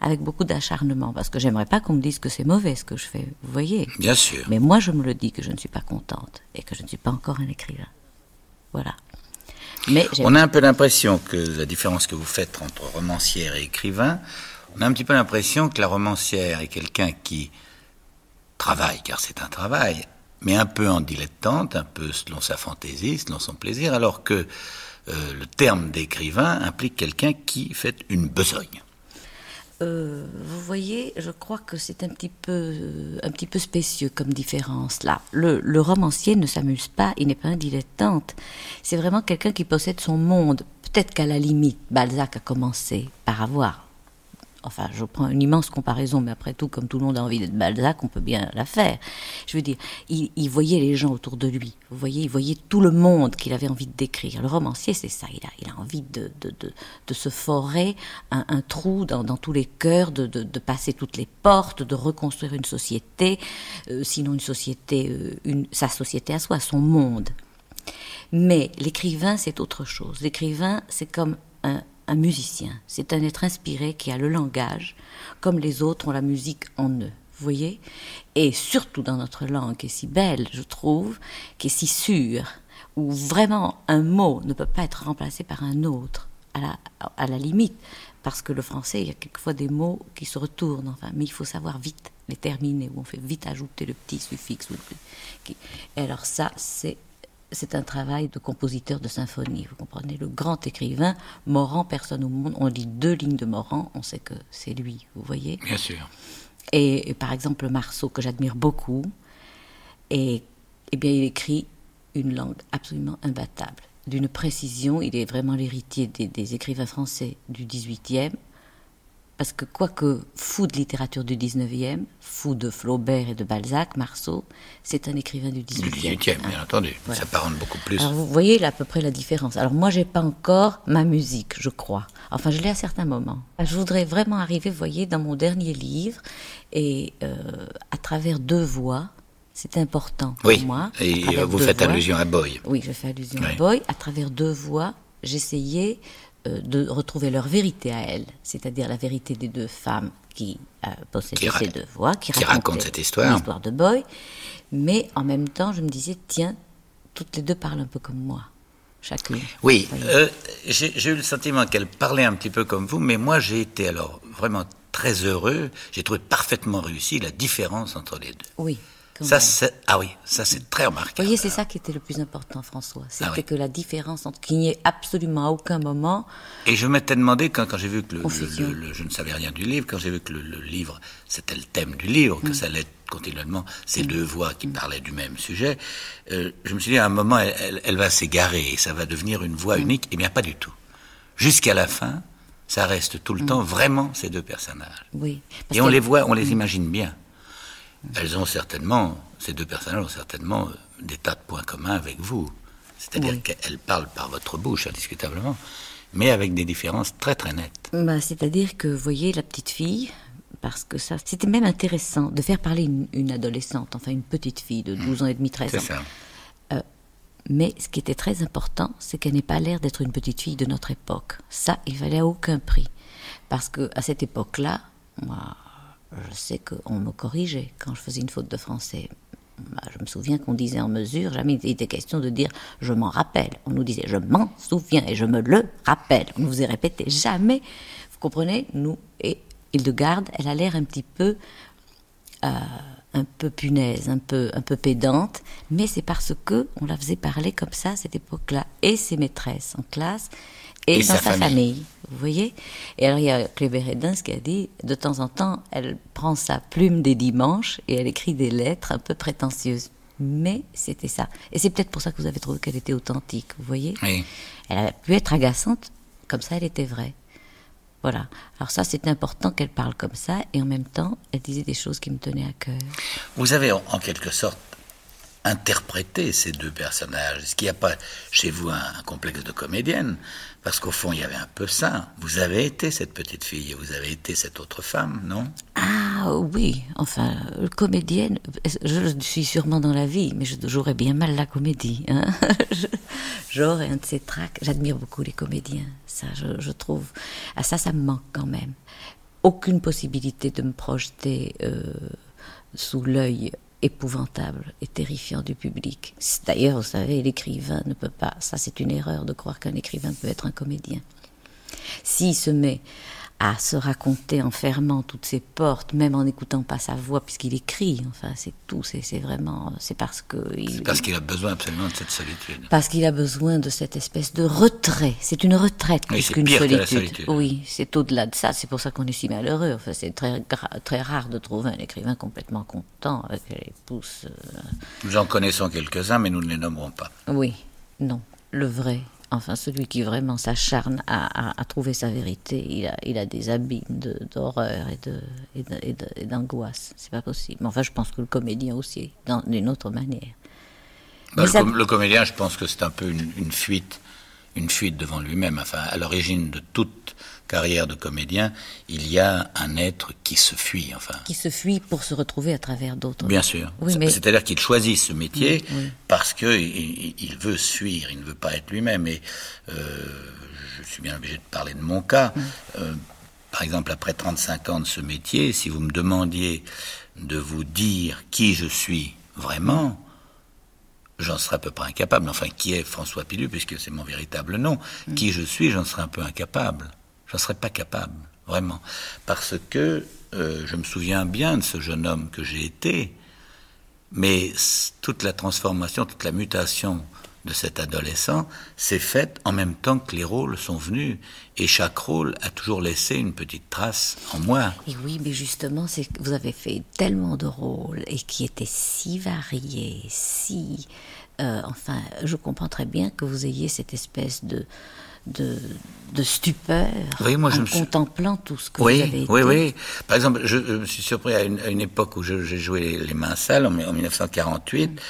avec beaucoup d'acharnement, parce que j'aimerais pas qu'on me dise que c'est mauvais ce que je fais, vous voyez. Bien sûr. Mais moi, je me le dis que je ne suis pas contente et que je ne suis pas encore un écrivain. Voilà. Mais on a un peu l'impression que la différence que vous faites entre romancière et écrivain, on a un petit peu l'impression que la romancière est quelqu'un qui travaille, car c'est un travail, mais un peu en dilettante, un peu selon sa fantaisie, selon son plaisir, alors que euh, le terme d'écrivain implique quelqu'un qui fait une besogne. Euh, vous voyez, je crois que c'est un petit peu, un petit peu spécieux comme différence là. Le, le romancier ne s'amuse pas, il n'est pas un dilettante. C'est vraiment quelqu'un qui possède son monde. Peut-être qu'à la limite, Balzac a commencé par avoir enfin, je prends une immense comparaison, mais après tout, comme tout le monde a envie d'être Balzac, on peut bien la faire. Je veux dire, il, voyait les gens autour de lui. Vous voyez, il voyait tout le monde qu'il avait envie de décrire. Le romancier, c'est ça. Il a, il a envie de, de, de, de se forer un, un trou dans, dans, tous les cœurs, de, de, passer toutes les portes, de reconstruire une société, euh, sinon une société, euh, une, sa société à soi, son monde. Mais l'écrivain, c'est autre chose. L'écrivain, c'est comme un, un musicien. C'est un être inspiré qui a le langage, comme les autres ont la musique en eux. Vous voyez? Et surtout dans notre langue, qui est si belle, je trouve, qui est si sûre, où vraiment un mot ne peut pas être remplacé par un autre, à la, limite, parce que le français, il y a quelquefois des mots qui se retournent, enfin, mais il faut savoir vite les terminer, où on fait vite ajouter le petit suffixe. Et alors ça, c'est c'est un travail de compositeur de symphonie. Vous comprenez, le grand écrivain, Morand, personne au monde, on lit deux lignes de Morand, on sait que c'est lui, vous voyez Bien sûr. Et, par exemple, Marceau, que j'admire beaucoup, et, eh bien, il écrit une langue absolument imbattable, d'une précision, il est vraiment l'héritier des, des écrivains français du XVIIIe, parce que quoique fou de littérature du 19e, fou de Flaubert et de Balzac, Marceau, c'est un écrivain du 18e. Du 18e, bien entendu. Ça parle beaucoup plus. Alors vous voyez là à peu près la différence. Alors moi, j'ai pas encore ma musique, je crois. Enfin, je l'ai à certains moments. Je voudrais vraiment arriver, vous voyez, dans mon dernier livre, et euh, à travers deux voix, c'est important pour oui. moi. Et vous faites allusion à Boy. Oui, je fais allusion à Boy. À travers deux voix, j'essayais de retrouver leur vérité à elles, c'est-à-dire la vérité des deux femmes qui euh, possédaient ces deux voix, qui, racontent cette histoire. l'histoire de Boy. Mais en même temps, je me disais, tiens, toutes les deux parlent un peu comme moi, chacune. Oui, euh, j'ai eu le sentiment qu'elles parlaient un petit peu comme vous, mais moi j'ai été alors vraiment très heureux. J'ai trouvé parfaitement réussi la différence entre les deux. Oui. Ça, ah oui, ça c'est très remarquable. Vous voyez, c'est ça qui était le plus important, François. C'était ah que la différence entre qu'il n'y ait absolument à aucun moment. Et je m'étais demandé quand, quand j'ai vu que le, je ne savais rien du livre, quand j'ai vu que le, livre c'était le thème du livre, que mm. ça allait continuellement ces mm. deux voix qui mm. parlaient du même sujet, euh, je me suis dit à un moment elle, elle, va s'égarer et ça va devenir une voix unique. Eh bien pas du tout. Jusqu'à la fin, ça reste tout le temps vraiment ces deux personnages. Oui. Et on les voit, on les imagine bien elles ont certainement, ces deux personnages ont certainement euh, des tas de points communs avec vous. C'est-à-dire qu'elles parlent par votre bouche, indiscutablement, mais avec des différences très très nettes. Bah, C'est-à-dire que, vous voyez, la petite fille, parce que ça, c'était même intéressant de faire parler une, adolescente, enfin une petite fille de 12 ans et demi, 13 ans. Ça. Euh, mais ce qui était très important, c'est qu'elle n'ait pas l'air d'être une petite fille de notre époque. Ça, il valait à aucun prix. Parce que à cette époque-là, moi, je sais qu'on me corrigeait quand je faisais une faute de français. Bah, je me souviens qu'on disait en mesure, jamais il était question de dire je m'en rappelle. On nous disait je m'en souviens et je me le rappelle. On nous a répété jamais. Vous comprenez? Nous, et Hildegarde, elle a l'air un petit peu. Euh, un peu punaise, un peu, un peu pédante, mais c'est parce que on la faisait parler comme ça à cette époque-là, et ses maîtresses en classe, et, dans sa, famille. Vous voyez Et alors il y a Kléber Edens qui a dit, de temps en temps, elle prend sa plume des dimanches et elle écrit des lettres un peu prétentieuses. Mais c'était ça. Et c'est peut-être pour ça que vous avez trouvé qu'elle était authentique, vous voyez oui. Elle a pu être agaçante, comme ça elle était vraie. Voilà. Alors ça, c'est important qu'elle parle comme ça, et en même temps, elle disait des choses qui me tenaient à cœur. Vous avez en quelque sorte interpréter ces deux personnages Est-ce qu'il n'y a pas chez vous un, complexe de comédienne Parce qu'au fond, il y avait un peu ça. Vous avez été cette petite fille, vous avez été cette autre femme, non? Ah oui, enfin, comédienne, je suis sûrement dans la vie, mais je jouerais bien mal la comédie. Hein J'aurais un de ces tracks. J'admire beaucoup les comédiens, ça, je, trouve. Ah, ça, ça me manque quand même. Aucune possibilité de me projeter euh, sous l'œil épouvantable et terrifiant du public. D'ailleurs, vous savez, l'écrivain ne peut pas, ça c'est une erreur de croire qu'un écrivain peut être un comédien. S'il se met à se raconter en fermant toutes ses portes, même en n'écoutant pas sa voix, puisqu'il écrit. Enfin, c'est tout. C'est vraiment. C'est parce que. C'est parce qu'il a besoin absolument de cette solitude. Parce qu'il a besoin de cette espèce de retrait. C'est une retraite plus qu'une solitude. solitude. Oui, c'est au-delà de ça. C'est pour ça qu'on est si malheureux. Enfin, c'est très, très rare de trouver un écrivain complètement content avec les pouces. Euh. Nous en connaissons quelques-uns, mais nous ne les nommerons pas. Oui, non. Le vrai, enfin celui qui vraiment s'acharne à, trouver sa vérité, il a, il a des abîmes d'horreur et d'angoisse. C'est pas possible. Mais enfin, je pense que le comédien aussi, d'une autre manière. Bah, le, comédien, je pense que c'est un peu une, fuite, une fuite devant lui-même. Enfin, à l'origine de toute carrière de comédien, il y a un être qui se fuit, enfin. Qui se fuit pour se retrouver à travers d'autres. Bien sûr. C'est-à-dire qu'il choisit ce métier parce que il, veut fuir, il ne veut pas être lui-même. Et euh, je suis bien obligé de parler de mon cas. Euh, par exemple, après 35 ans de ce métier, si vous me demandiez de vous dire qui je suis vraiment, j'en serais à peu près incapable. Enfin, qui est François Pilu, puisque c'est mon véritable nom. Qui je suis, j'en serais un peu incapable. J'en serais pas capable, vraiment. Parce que euh, je me souviens bien de ce jeune homme que j'ai été, mais toute la transformation, toute la mutation de cet adolescent s'est faite en même temps que les rôles sont venus. Et chaque rôle a toujours laissé une petite trace en moi. Et oui, mais justement, c'est vous avez fait tellement de rôles et qui étaient si variés, si... Euh, enfin, je comprends très bien que vous ayez cette espèce de de, de stupeur en contemplant tout ce que oui, vous avez été. Oui, oui. Par exemple, je, me suis surpris à une, époque où j'ai joué les, mains sales, en, en 1948.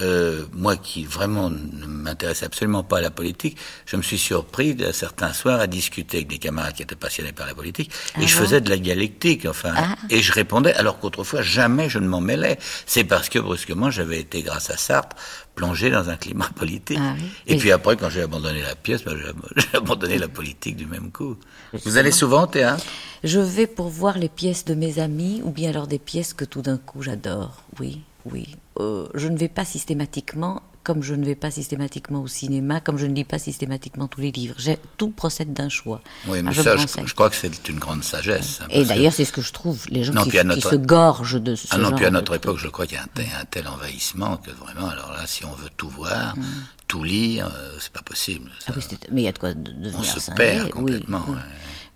Euh, moi qui vraiment ne m'intéressais absolument pas à la politique, je me suis surpris à certains soirs à discuter avec des camarades qui étaient passionnés par la politique, et ah je faisais de la dialectique, enfin, ah. et je répondais, alors qu'autrefois jamais je ne m'en mêlais. C'est parce que brusquement j'avais été, grâce à Sartre, plongé dans un climat politique. Ah et puis après, quand j'ai abandonné la pièce, ben, j'ai abandonné la politique du même coup. Vous allez souvent au théâtre? Je vais pour voir les pièces de mes amis, ou bien alors des pièces que tout d'un coup j'adore, oui oui. Euh, je ne vais pas systématiquement, comme je ne vais pas systématiquement au cinéma, comme je ne lis pas systématiquement tous les livres. Tout procède d'un choix. Oui, mais ah, ça, je, crois que c'est une grande sagesse. Hein, Et d'ailleurs, c'est ce que je trouve, les gens qui, se gorgent de ce Ah non, puis à notre époque, je crois qu'il y a un, tel envahissement que vraiment, alors là, si on veut tout voir, mm. tout lire, euh, c'est pas possible. Ah mais il y a de quoi devenir On se perd complètement.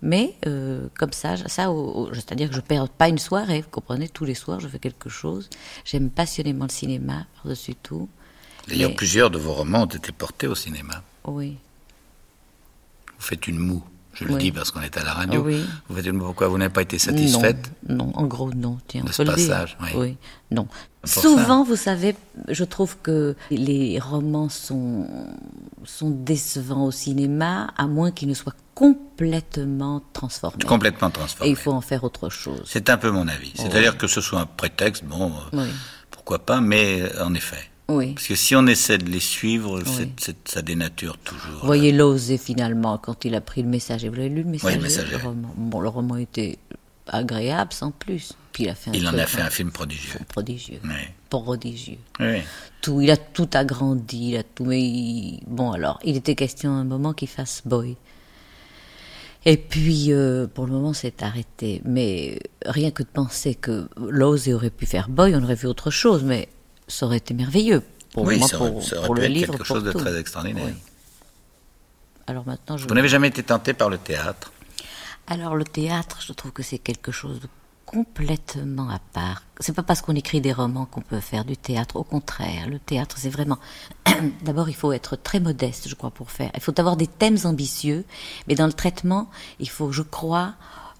Mais euh, comme ça, ça c'est-à-dire que je perds pas une soirée, vous comprenez, tous les soirs je fais quelque chose. J'aime passionnément le cinéma, par-dessus tout. D'ailleurs, plusieurs de vos romans ont été portés au cinéma. Oui. Vous faites une moue. Je le dis parce qu'on est à la radio. Oui. Vous faites. Pourquoi vous n'avez pas été satisfaite non, en gros, non. Tiens, de ce passage, oui. oui. Non. Souvent, vous savez, je trouve que les romans sont, sont décevants au cinéma, à moins qu'ils ne soient complètement transformés. Complètement transformés. Et il faut en faire autre chose. C'est un peu mon avis. C'est-à-dire que ce soit un prétexte, bon, euh, pourquoi pas, mais en effet. Oui. Parce que si on essaie de les suivre, ça dénature toujours. Vous voyez l'osé finalement quand il a pris le message. Vous avez lu le message Oui, le, le roman. Bon, le roman était agréable sans plus. Puis il a fait il en a fait un film prodigieux. Prodigieux. Oui. Prodigieux. Oui. Tout, il a tout agrandi, il a tout. Mais bon, alors, il était question à un moment qu'il fasse Boy. Et puis, euh, pour le moment, c'est arrêté. Mais rien que de penser que Lose aurait pu faire Boy, on aurait vu autre chose. Mais ça aurait été merveilleux pour, oui, moi, ça aurait, ça aurait pu être quelque chose de très extraordinaire. Alors maintenant, je... Vous n'avez jamais été tenté par le théâtre? Alors le théâtre, je trouve que c'est quelque chose de complètement à part. C'est pas parce qu'on écrit des romans qu'on peut faire du théâtre. Au contraire, le théâtre, c'est vraiment. D'abord, il faut être très modeste, je crois, pour faire. Il faut avoir des thèmes ambitieux, mais dans le traitement, il faut, je crois,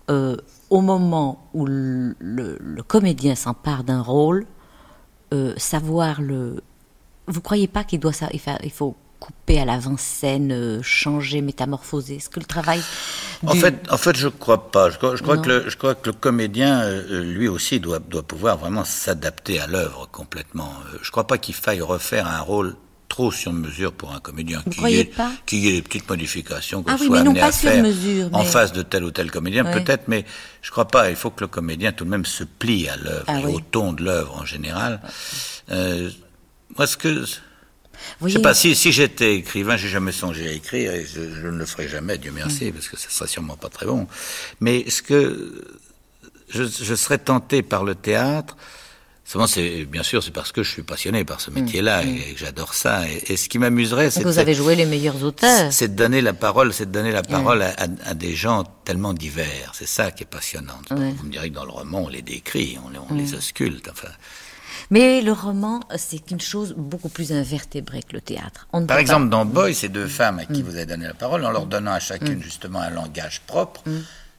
euh, au moment où le, le comédien s'empare d'un rôle, euh, savoir le. Vous croyez pas qu'il doit ça il faut couper à l'avant-scène, euh, changer, métamorphoser? Est-ce que le travail en fait, en fait, je crois pas. Je crois, je crois que le, je crois que le comédien, euh, lui aussi, doit doit pouvoir vraiment s'adapter à l'œuvre complètement. Je crois pas qu'il faille refaire un rôle trop sur mesure pour un comédien. Vous pas Qu'il y ait des petites modifications qu'on ah oui, soit amené à faire mesure, en face de tel ou tel comédien, peut-être, mais je crois pas. Il faut que le comédien tout de même se plie à l'œuvre ah et au ton de l'œuvre en général. Euh, moi, ce que Je sais pas, si, si j'étais écrivain, j'ai jamais songé à écrire, et je, ne le ferai jamais, Dieu merci, mm. parce que ce serait sûrement pas très bon. Mais ce que je, je serais tenté par le théâtre, Seulement, c'est bien sûr, c'est parce que je suis passionné par ce mm. métier-là mm. et que j'adore ça. Et, ce qui m'amuserait, c'est vous avez joué les meilleurs auteurs. C'est de donner la parole, c'est de donner la parole à, à, des gens tellement divers. C'est ça qui est passionnant. Vous me direz que dans le roman, on les décrit, on, les ausculte. Enfin. Mais le roman, c'est une chose beaucoup plus invertébrée que le théâtre. Par exemple, dans Boy, ces deux femmes à qui mm. vous avez donné la parole, en leur donnant à chacune justement un langage propre,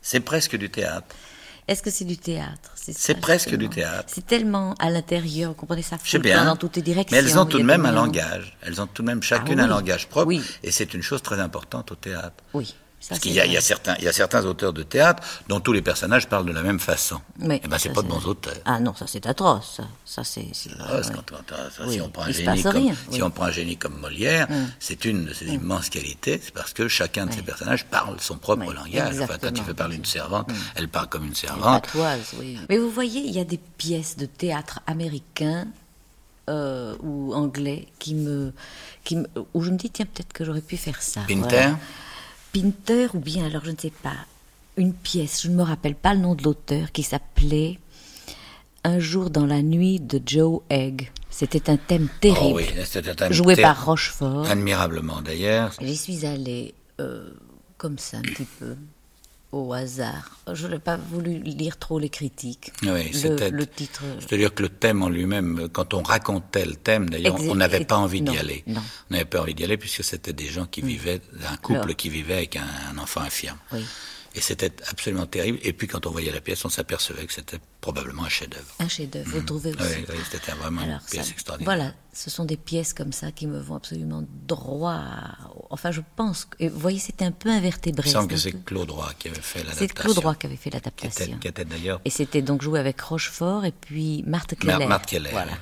c'est presque du théâtre. Est-ce que c'est du théâtre? C'est presque du théâtre. C'est tellement à l'intérieur, vous comprenez ça fout dans toutes les directions. Mais elles ont tout de même un langage. Elles ont tout de même chacune ah un langage propre. Et c'est une chose très importante au théâtre. Oui. Parce qu'il y, a certains, il y a certains auteurs de théâtre dont tous les personnages parlent de la même façon. Mais eh ben, c'est pas de bons auteurs. Ah non, ça c'est atroce. Ça, c'est. atroce si on prend un génie comme, si on prend un génie comme Molière, hum. c'est une de ses hum. immenses qualités, c'est parce que chacun de ses personnages parle son propre langage. Enfin, quand tu veux parler d'une servante, hum. elle parle comme une servante. oui. Mais vous voyez, il y a des pièces de théâtre américains euh, ou anglais qui me, qui me, où je me dis tiens peut-être que j'aurais pu faire ça. Pinter. Pinter ou bien, alors je ne sais pas, une pièce, je ne me rappelle pas le nom de l'auteur, qui s'appelait Un jour dans la nuit de Joe Egg. C'était un thème terrible, oh oui, un thème joué par Rochefort. Admirablement d'ailleurs. J'y suis allée euh, comme ça un petit peu au hasard. Je n'ai pas voulu lire trop les critiques. Oui, c'était le titre. C'est-à-dire que le thème en lui-même, quand on racontait le thème, d'ailleurs, on n'avait pas envie d'y aller. On n'avait pas envie d'y aller puisque c'était des gens qui mm. vivaient, un couple qui vivait avec un, un enfant infirme. Oui. Et c'était absolument terrible. Et puis quand on voyait la pièce, on s'apercevait que c'était probablement un chef-d'œuvre. Un chef-d'œuvre, vous mhm. trouvez aussi Oui, c'était vraiment une pièce extraordinaire. Voilà, ce sont des pièces comme ça qui me vont absolument droit. Enfin, je pense. Que... vous voyez, c'était un peu invertébré. Il semble que c'est Claude Roy qui avait fait l'adaptation. C'est Claude Roy qui avait fait l'adaptation. Qui était, d'ailleurs. Et c'était donc joué avec Rochefort et puis Marthe Keller. Marthe Keller. Voilà.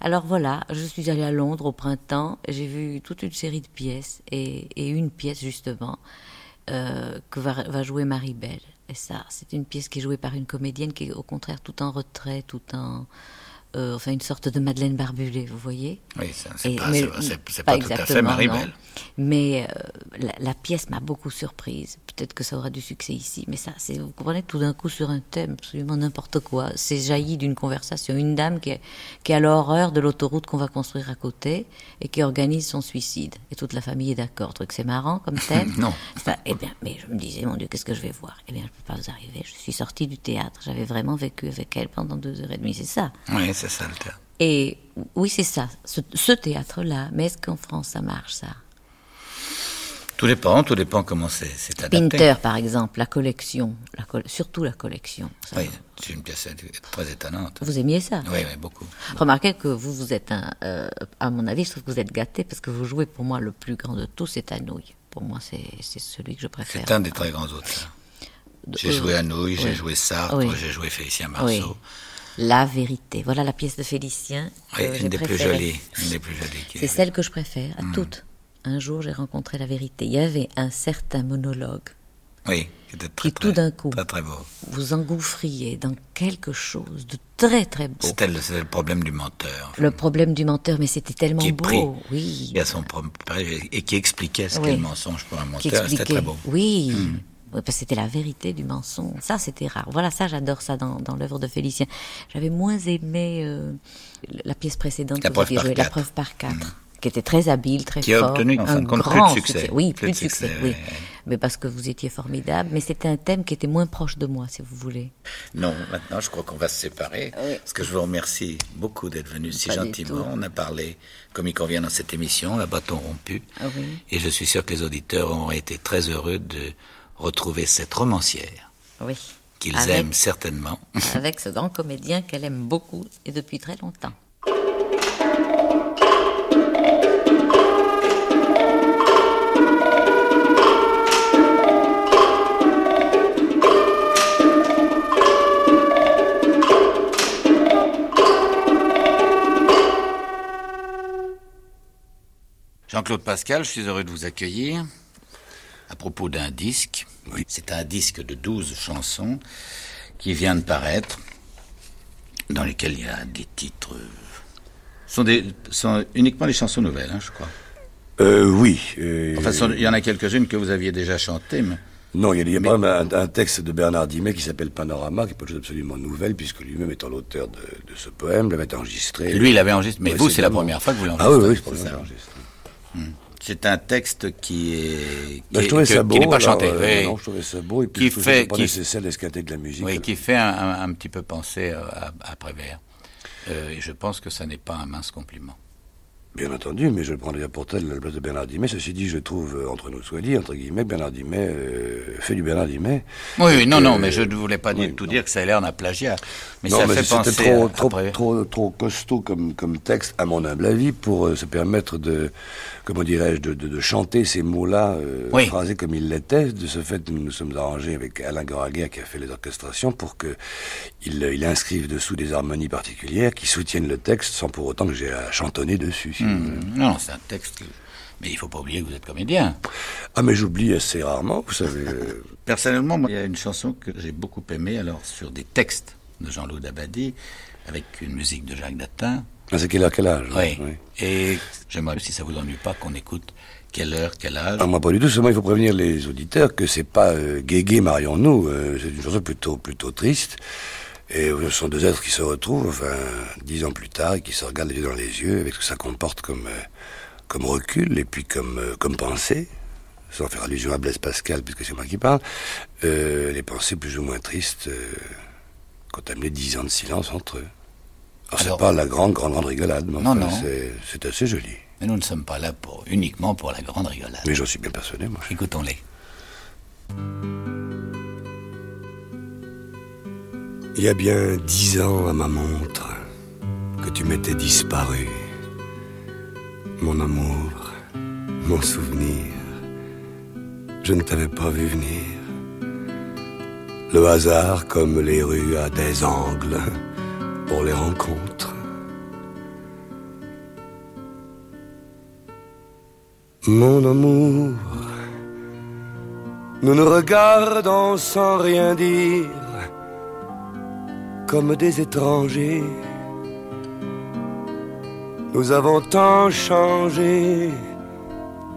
Alors voilà, je suis allée à Londres au printemps, j'ai vu toute une série de pièces et, et une pièce justement euh, que va, jouer Marie Belle. Et ça, c'est une pièce qui est jouée par une comédienne qui est au contraire tout en retrait, tout en euh, enfin une sorte de Madeleine Barbulé, vous voyez Oui, c'est pas, pas, pas, tout à fait Maribel. Mais euh, la, pièce m'a beaucoup surprise. Peut-être que ça aura du succès ici, mais ça, vous comprenez tout d'un coup sur un thème absolument n'importe quoi. C'est jailli d'une conversation. Une dame qui, est, qui a l'horreur de l'autoroute qu'on va construire à côté et qui organise son suicide. Et toute la famille est d'accord. Truc, c'est marrant comme thème. non. Enfin, eh bien, mais je me disais, mon Dieu, qu'est-ce que je vais voir? Eh bien, je ne peux pas vous arriver. Je suis sortie du théâtre. J'avais vraiment vécu avec elle pendant deux heures et demie. C'est ça. Oui, c'est ça le théâtre. Et oui, c'est ça, ce, théâtre-là. Mais est-ce qu'en France, ça marche, ça? Tout dépend, tout dépend comment c'est adapté. Pinter, par exemple, la collection, la surtout la collection. oui, c'est une pièce très étonnante. Vous aimiez ça? Oui, oui, beaucoup. Remarquez que vous, vous êtes un, euh, à mon avis, je trouve que vous êtes gâté parce que vous jouez pour moi le plus grand de tous, c'est Anouilh. Pour moi, c'est celui que je préfère. C'est un des très grands auteurs. J'ai joué Anouilh, j'ai joué Sartre, j'ai joué Félicien Marceau. La vérité. Voilà la pièce de Félicien. Oui, une, des plus jolies, une des plus jolies. C'est celle que je préfère, à mm. toutes. Un jour, j'ai rencontré la vérité. Il y avait un certain monologue. Oui, qui était très, tout d'un coup, très, très beau. vous engouffriez dans quelque chose de très très beau. C'était le, problème du menteur. Le problème du menteur, mais c'était tellement beau. oui. A son et qui expliquait ce qu'est le mensonge pour un menteur. C'était très beau. Oui. Mm parce que c'était la vérité du mensonge. Ça, c'était rare. Voilà, ça, j'adore ça dans, dans l'œuvre de Félicien. J'avais moins aimé euh, la pièce précédente la preuve La preuve par quatre. Mm. Qui était très habile, très qui fort. Qui a obtenu, en fin de compte, plus de succès. Oui, plus, de succès, oui. Mais parce que vous étiez formidable. Mais c'était un thème qui était moins proche de moi, si vous voulez. Non, maintenant, je crois qu'on va se séparer. Parce que je vous remercie beaucoup d'être venu si gentiment. On a parlé, comme il convient dans cette émission, la bâton rompu. Ah oui. Et je suis sûr que les auditeurs ont été très heureux de retrouver cette romancière. Oui. Qu'ils aiment certainement. Avec ce grand comédien qu'elle aime beaucoup et depuis très longtemps. Jean-Claude Pascal, je suis heureux de vous accueillir à propos d'un disque. C'est un disque de 12 chansons qui vient de paraître, dans lesquelles il y a des titres sont, des, sont uniquement des chansons nouvelles, hein, je crois. Euh, oui. enfin, il y en a quelques-unes que vous aviez déjà chantées, mais... Non, il y a, un, texte de Bernard Dimet qui s'appelle Panorama, qui est pas chose absolument nouvelle, puisque lui-même étant l'auteur de, ce poème, l'avait enregistré. Lui, il l'avait enregistré, mais vous, c'est la première fois que vous l'enregistrez. Ah oui, oui, c'est la hmm. C'est un texte qui est. Bah, je trouvais ça beau. Qui n'est pas chanté. Euh, non, je trouvais ça beau. Et puis, qui fait. Qui nécessaire d'escater de la musique. Oui, qui fait un, petit peu penser à, à Prévert. Euh, et je pense que ça n'est pas un mince compliment. Bien entendu, mais je le prends déjà pour tel la place de Bernard Dimet. Ceci dit, je trouve, euh, entre nous soit dit, entre guillemets, Bernard Dimet euh, fait du Bernard Dimet. Oui, oui non, non, mais je ne voulais pas dire, tout dire que ça a l'air d'un plagiat. Mais ça fait penser trop, trop, trop, trop, costaud comme, comme texte, à mon humble avis, pour euh, se permettre de, comment dirais-je, de, de, chanter ces mots-là, phrasés comme il l'était. De ce fait, nous nous sommes arrangés avec Alain Goraguer qui a fait les orchestrations pour que il, il inscrive dessous des harmonies particulières qui soutiennent le texte sans pour autant que j'ai à chantonner dessus. Hmm. Non, c'est un texte. Mais il faut pas oublier que vous êtes comédien. Ah, mais j'oublie assez rarement, vous savez. Personnellement, il y a une chanson que j'ai beaucoup aimée, alors sur des textes de Jean-Loup Dabadi, avec une musique de Jacques Datin. Ah, c'est quelle heure, quel âge Oui. Et j'aimerais, si ça vous ennuie pas, qu'on écoute quelle heure, quel âge. Ah, moi, pas du tout. Seulement, il faut prévenir les auditeurs que c'est pas euh, Guégué, marions-nous. Euh, c'est une chanson plutôt, plutôt triste. Et ce sont deux êtres qui se retrouvent, enfin, dix ans plus tard, et qui se regardent les yeux dans les yeux, avec ce que ça comporte comme, euh, comme recul, et puis comme, euh, comme pensée, sans faire allusion à Blaise Pascal, puisque c'est moi qui parle, euh, les pensées plus ou moins tristes, quand amené dix ans de silence entre eux. Alors, c'est pas la grande, grande, grande rigolade, mais non, non. c'est assez joli. Mais nous ne sommes pas là pour, uniquement pour la grande rigolade. Mais j'en suis bien persuadé, moi. Écoutons-les. Il y a bien dix ans à ma montre que tu m'étais disparu. Mon amour, mon souvenir, je ne t'avais pas vu venir. Le hasard, comme les rues, a des angles pour les rencontres. Mon amour, nous nous regardons sans rien dire comme des étrangers. Nous avons tant changé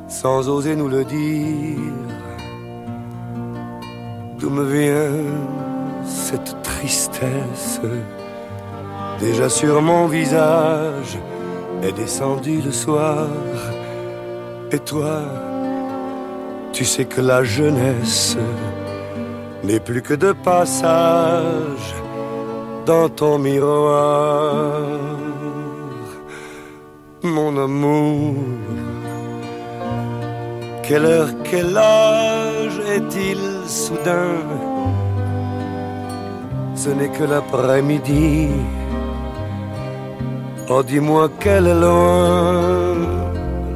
sans oser nous le dire. D'où me vient cette tristesse? Déjà sur mon visage est descendu le soir. Et toi, tu sais que la jeunesse n'est plus que de passage dans ton miroir, mon amour. Quelle heure, quel âge est-il soudain? Ce n'est que l'après-midi. Oh, dis-moi quelle est loin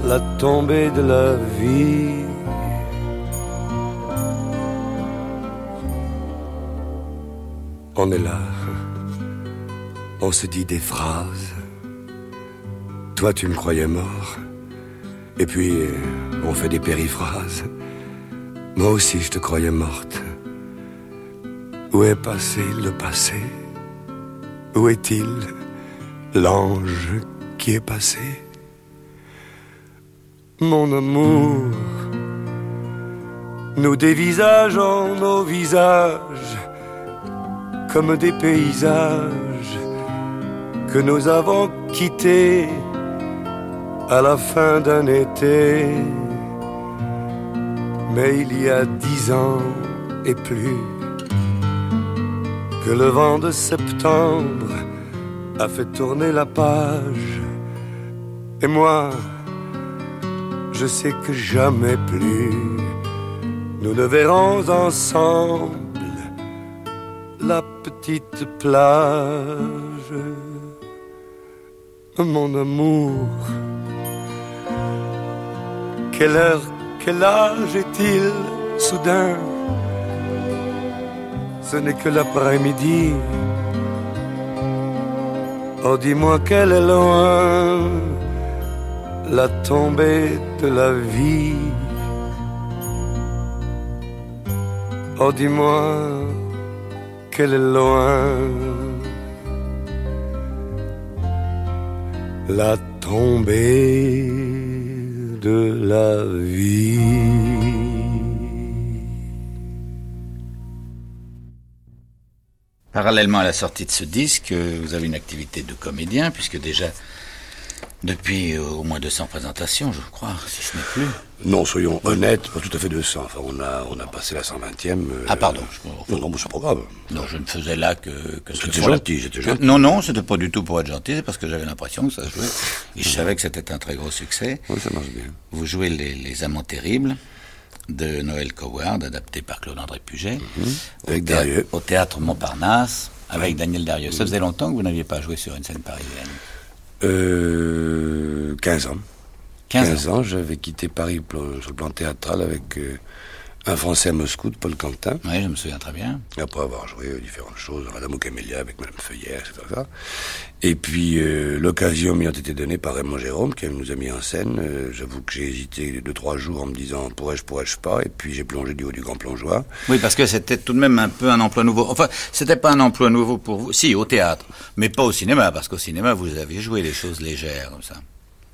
la tombée de la vie. On est là on se dit des phrases. Toi, tu me croyais mort. Et puis, on fait des périphrases. Moi aussi, je te croyais morte. Où est passé le passé? Où est-il l'ange qui est passé? Mon amour, nous dévisageons nos visages comme des paysages que nous avons quitté à la fin d'un été. Mais il y a dix ans et plus que le vent de septembre a fait tourner la page. Et moi, je sais que jamais plus nous ne verrons ensemble la petite plage mon amour. Quelle heure, quel âge est-il soudain? Ce n'est que l'après-midi. Oh, dis-moi quelle est loin la tombée de la vie. Oh, dis-moi quelle est loin la tombée de la vie. Parallèlement à la sortie de ce disque, vous avez une activité de comédien, puisque déjà depuis au moins 200 présentations, je crois, si ce n'est plus. Non, soyons honnêtes, pas tout à fait 200. Enfin, on a, on a passé la 120e. Euh, ah, pardon. Non, non, c'est pas grave. Non, je ne faisais là que... que c'était gentil, j'étais gentil. Non, non, c'était pas du tout pour être gentil, c'est parce que j'avais l'impression que ça jouait. Et je savais que c'était un très gros succès. Oui, ça marche bien. Vous jouez Les, les Amants Terribles de Noël Coward, adapté par Claude-André Puget. Mhm. Avec Darieux. Au théâtre Montparnasse, avec Daniel Darieux. Ça faisait longtemps que vous n'aviez pas joué sur une scène parisienne euh, 15 ans. 15, ans, j'avais quitté Paris sur le plan théâtral avec euh, un Français à Moscou, de Paul Quentin. Oui, je me souviens très bien. Après avoir joué différentes choses, Madame au Camélia avec Madame Feuillère, etc. Et puis, euh, l'occasion m'y a été donnée par Raymond Jérôme, qui nous a mis en scène. Euh, j'avoue que j'ai hésité deux, trois jours en me disant pourrais-je, pourrais-je pas? Et puis, j'ai plongé du haut du grand plongeoir. Oui, parce que c'était tout de même un peu un emploi nouveau. Enfin, c'était pas un emploi nouveau pour vous. Si, au théâtre. Mais pas au cinéma, parce qu'au cinéma, vous avez joué des choses légères comme ça.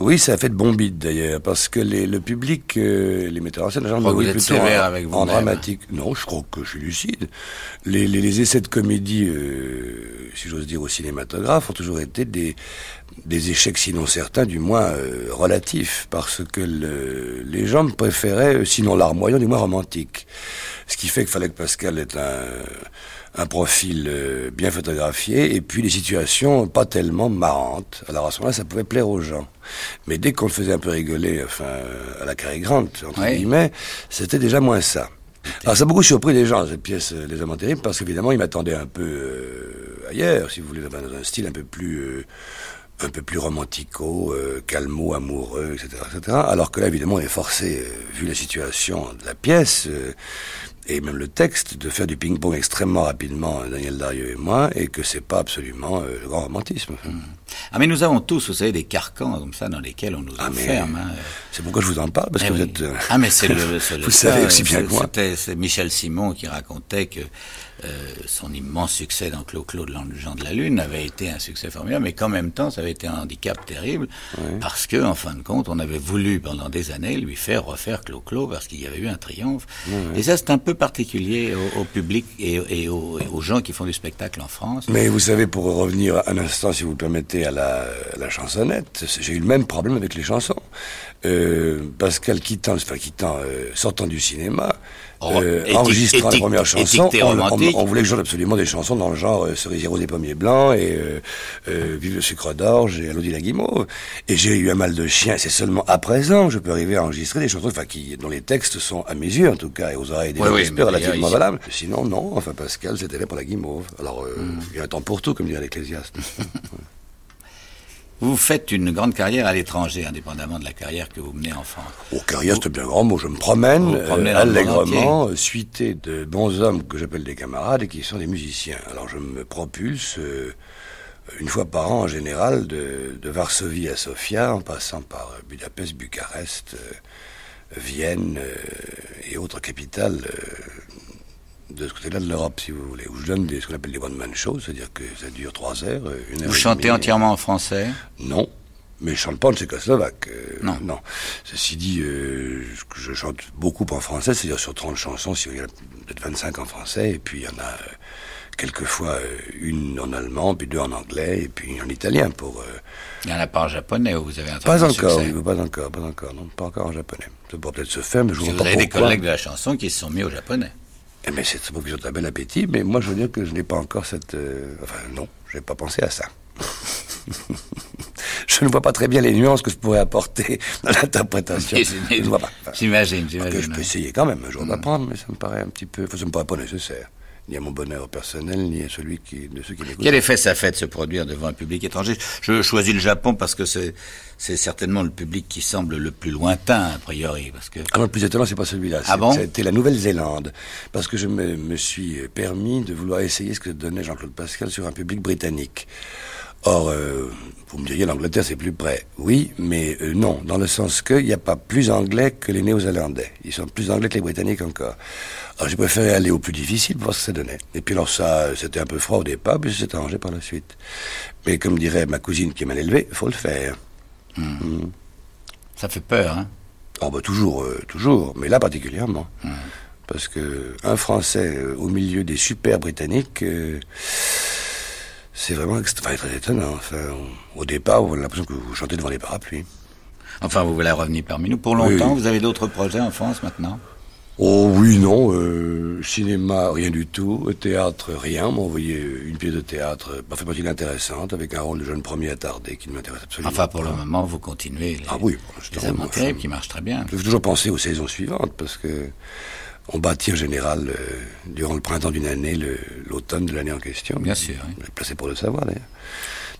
Oui, ça a fait de bons bits d'ailleurs, parce que les, le public, euh, les metteurs en scène, genre, vous êtes plutôt sévère avec vous en dramatique. Non, je crois que je suis lucide. Les, les, les essais de comédie, euh, si j'ose dire, au cinématographe, ont toujours été des, des échecs, sinon certains, du moins euh, relatifs, parce que le, les gens préféraient, sinon larmoyant, du moins romantique. Ce qui fait qu'il fallait que Pascal ait un un profil euh, bien photographié et puis des situations pas tellement marrantes. Alors à ce moment-là, ça pouvait plaire aux gens. Mais dès qu'on le faisait un peu rigoler, enfin, à la carré grande, entre guillemets, c'était déjà moins ça. Alors ça a beaucoup surpris les gens, cette pièce euh, Les Amants Terribles, parce qu'évidemment, ils m'attendaient un peu euh, ailleurs, si vous voulez, dans un style un peu plus... un peu plus romantico, calmo, amoureux, etc., etc. Alors que là, évidemment, on est forcé, vu la situation de la pièce, et même le texte, de faire du ping-pong extrêmement rapidement, Daniel Darieux et moi, et que c'est pas absolument euh, le grand romantisme. Mmh. Ah mais nous avons tous, vous savez, des carcans comme ça dans lesquels on nous ah, enferme. Hein. C'est pourquoi je vous en parle, parce eh que vous êtes... Euh, ah mais c'est le, le, Vous savez aussi bien que moi. C'était Michel Simon qui racontait que euh, son immense succès dans Clo-Clo de Jean de la Lune avait été un succès formidable, mais qu'en même temps, ça avait été un handicap terrible, parce que, en fin de compte, on avait voulu pendant des années lui faire refaire Clo-Clo parce qu'il y avait eu un triomphe. Et ça, c'est un peu particulier au, public et, aux, gens qui font du spectacle en France. Mais vous savez, pour revenir un instant, si vous permettez, à la, la chansonnette, j'ai eu le même problème avec les chansons. Euh, Pascal quittant, enfin quittant, euh, sortant du cinéma, euh, enregistrant la première chanson, on, voulait que je absolument des chansons dans le genre euh, Cerisier rose des pommiers blancs et euh, euh, Vive le sucre d'orge et Elodie la guimauve. Et j'ai eu un mal de chien. C'est seulement à présent que je peux arriver à enregistrer des chansons, enfin qui, dont les textes sont à mes yeux en tout cas et aux oreilles des oui, oui, relativement valables. Sinon non. Enfin Pascal, c'était là pour la guimauve. Alors mm. il y a un temps pour tout, comme dirait l'Ecclésiaste. Vous faites une grande carrière à l'étranger, indépendamment de la carrière que vous menez en France. Oh, carrière, c'est bien grand mot. Je me promène euh, allègrement, euh, suité de bons hommes que j'appelle des camarades et qui sont des musiciens. Alors je me propulse euh, une fois par an en général de, de, Varsovie à Sofia, en passant par Budapest, Bucarest, Vienne et autres capitales de ce côté-là de l'Europe, si vous voulez, où je donne des, ce qu'on appelle des one-man shows, c'est-à-dire que ça dure trois heures, euh, une heure Vous chantez entièrement en français? Non, mais je chante pas en tchécoslovaque. Euh, non. non. Ceci dit, euh, je chante beaucoup en français, c'est-à-dire sur 30 chansons, il y a peut-être 25 en français, et puis il y en a quelquefois une en allemand, puis deux en anglais, et puis en italien pour... il n'y en a pas en japonais où vous avez un Pas encore, pas encore, pas encore, non, pas encore en japonais. Ça pourrait peut-être se faire, mais je vous Vous avez des collègues de la chanson qui se sont mis au japonais. Eh bien, c'est pour qu'ils ont un bel appétit, mais moi, je veux dire que je n'ai pas encore cette... Euh, enfin, non, je n'ai pas pensé à ça. je ne vois pas très bien les nuances que je pourrais apporter dans l'interprétation. Je ne vois pas. j'imagine, j'imagine. Je peux essayer quand même un jour d'apprendre, mais ça me paraît un petit peu... Enfin, ça me paraît pas nécessaire ni à mon bonheur personnel, ni à celui qui, de ceux qui l'écoutent. Quel effet ça fait de se produire devant un public étranger? Je choisis le Japon parce que c'est, c'est certainement le public qui semble le plus lointain, a priori. Parce que... Ah le plus étonnant, c'est pas celui-là. Ah bon? C'était la Nouvelle-Zélande. Parce que je me, me, suis permis de vouloir essayer ce que donnait Jean-Claude Pascal sur un public britannique. Or, euh, vous me diriez, l'Angleterre, c'est plus près. Oui, mais euh, non, dans le sens qu'il n'y a pas plus anglais que les Néo-Zélandais. Ils sont plus anglais que les Britanniques encore. Alors j'ai préféré aller au plus difficile pour voir ce que ça donnait. Et puis alors ça, c'était un peu froid au départ, puis c'est arrangé par la suite. Mais comme dirait ma cousine qui m'a élevé, il faut le faire. Hmm. Hmm. Ça fait peur, hein Oh bah toujours, euh, toujours, mais là particulièrement. Hmm. Parce que un Français euh, au milieu des super Britanniques... C'est vraiment très, très étonnant. Enfin, au départ, on a l'impression que vous chantez devant les parapluies. Enfin, vous voulez revenir parmi nous pour longtemps? Vous avez d'autres projets en France maintenant? Oh oui, non. Euh, cinéma, rien du tout. Théâtre, rien. M'a envoyé une pièce de théâtre, parfaitement intéressante, avec un rôle de jeune premier attardé qui ne m'intéresse absolument pas. Enfin, pour le moment, vous continuez les, ah oui, les qui marchent très bien. Je vais toujours penser aux saisons suivantes, parce que on bâtit en général, euh, durant le printemps d'une année, l'automne de l'année en question. Bien sûr. Oui. placé pour le savoir, d'ailleurs.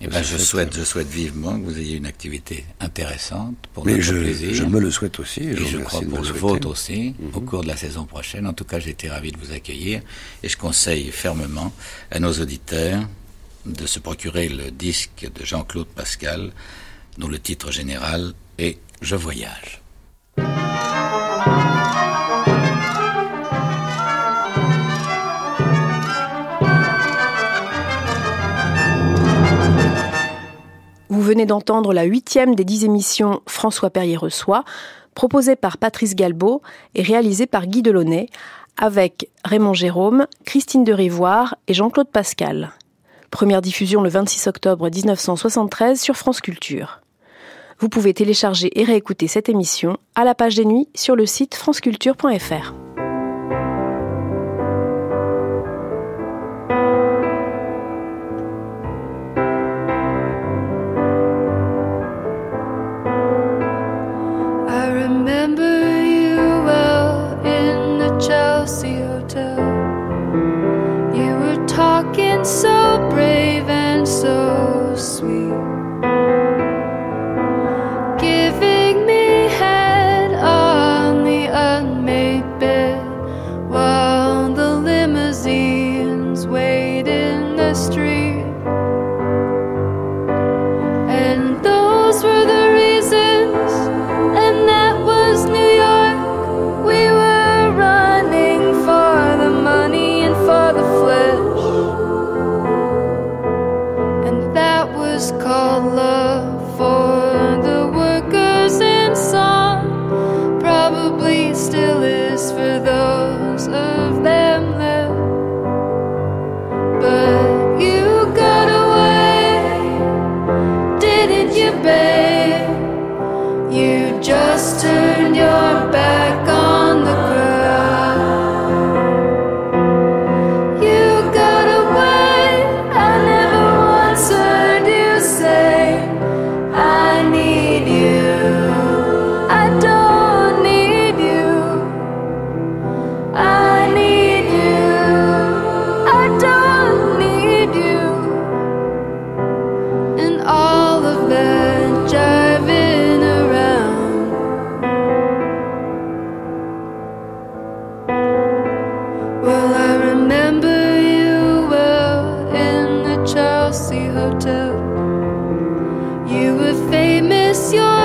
Eh ben, je souhaite, je souhaite vivement que vous ayez une activité intéressante pour Mais notre je, plaisir. je me le souhaite aussi. Et, je, crois pour le, vôtre aussi, au mhm. cours de la saison prochaine. En tout cas, j'ai été ravi de vous accueillir et je conseille fermement à nos auditeurs de se procurer le disque de Jean-Claude Pascal, dont le titre général est Je voyage. Venez d'entendre la huitième des dix émissions François Perrier reçoit, proposée par Patrice Galbeau et réalisée par Guy Delaunay, avec Raymond Jérôme, Christine de Rivoire et Jean-Claude Pascal. Première diffusion le 26 octobre 1973 sur France Culture. Vous pouvez télécharger et réécouter cette émission à la page des nuits sur le site franceculture.fr.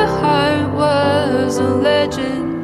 heart was a legend.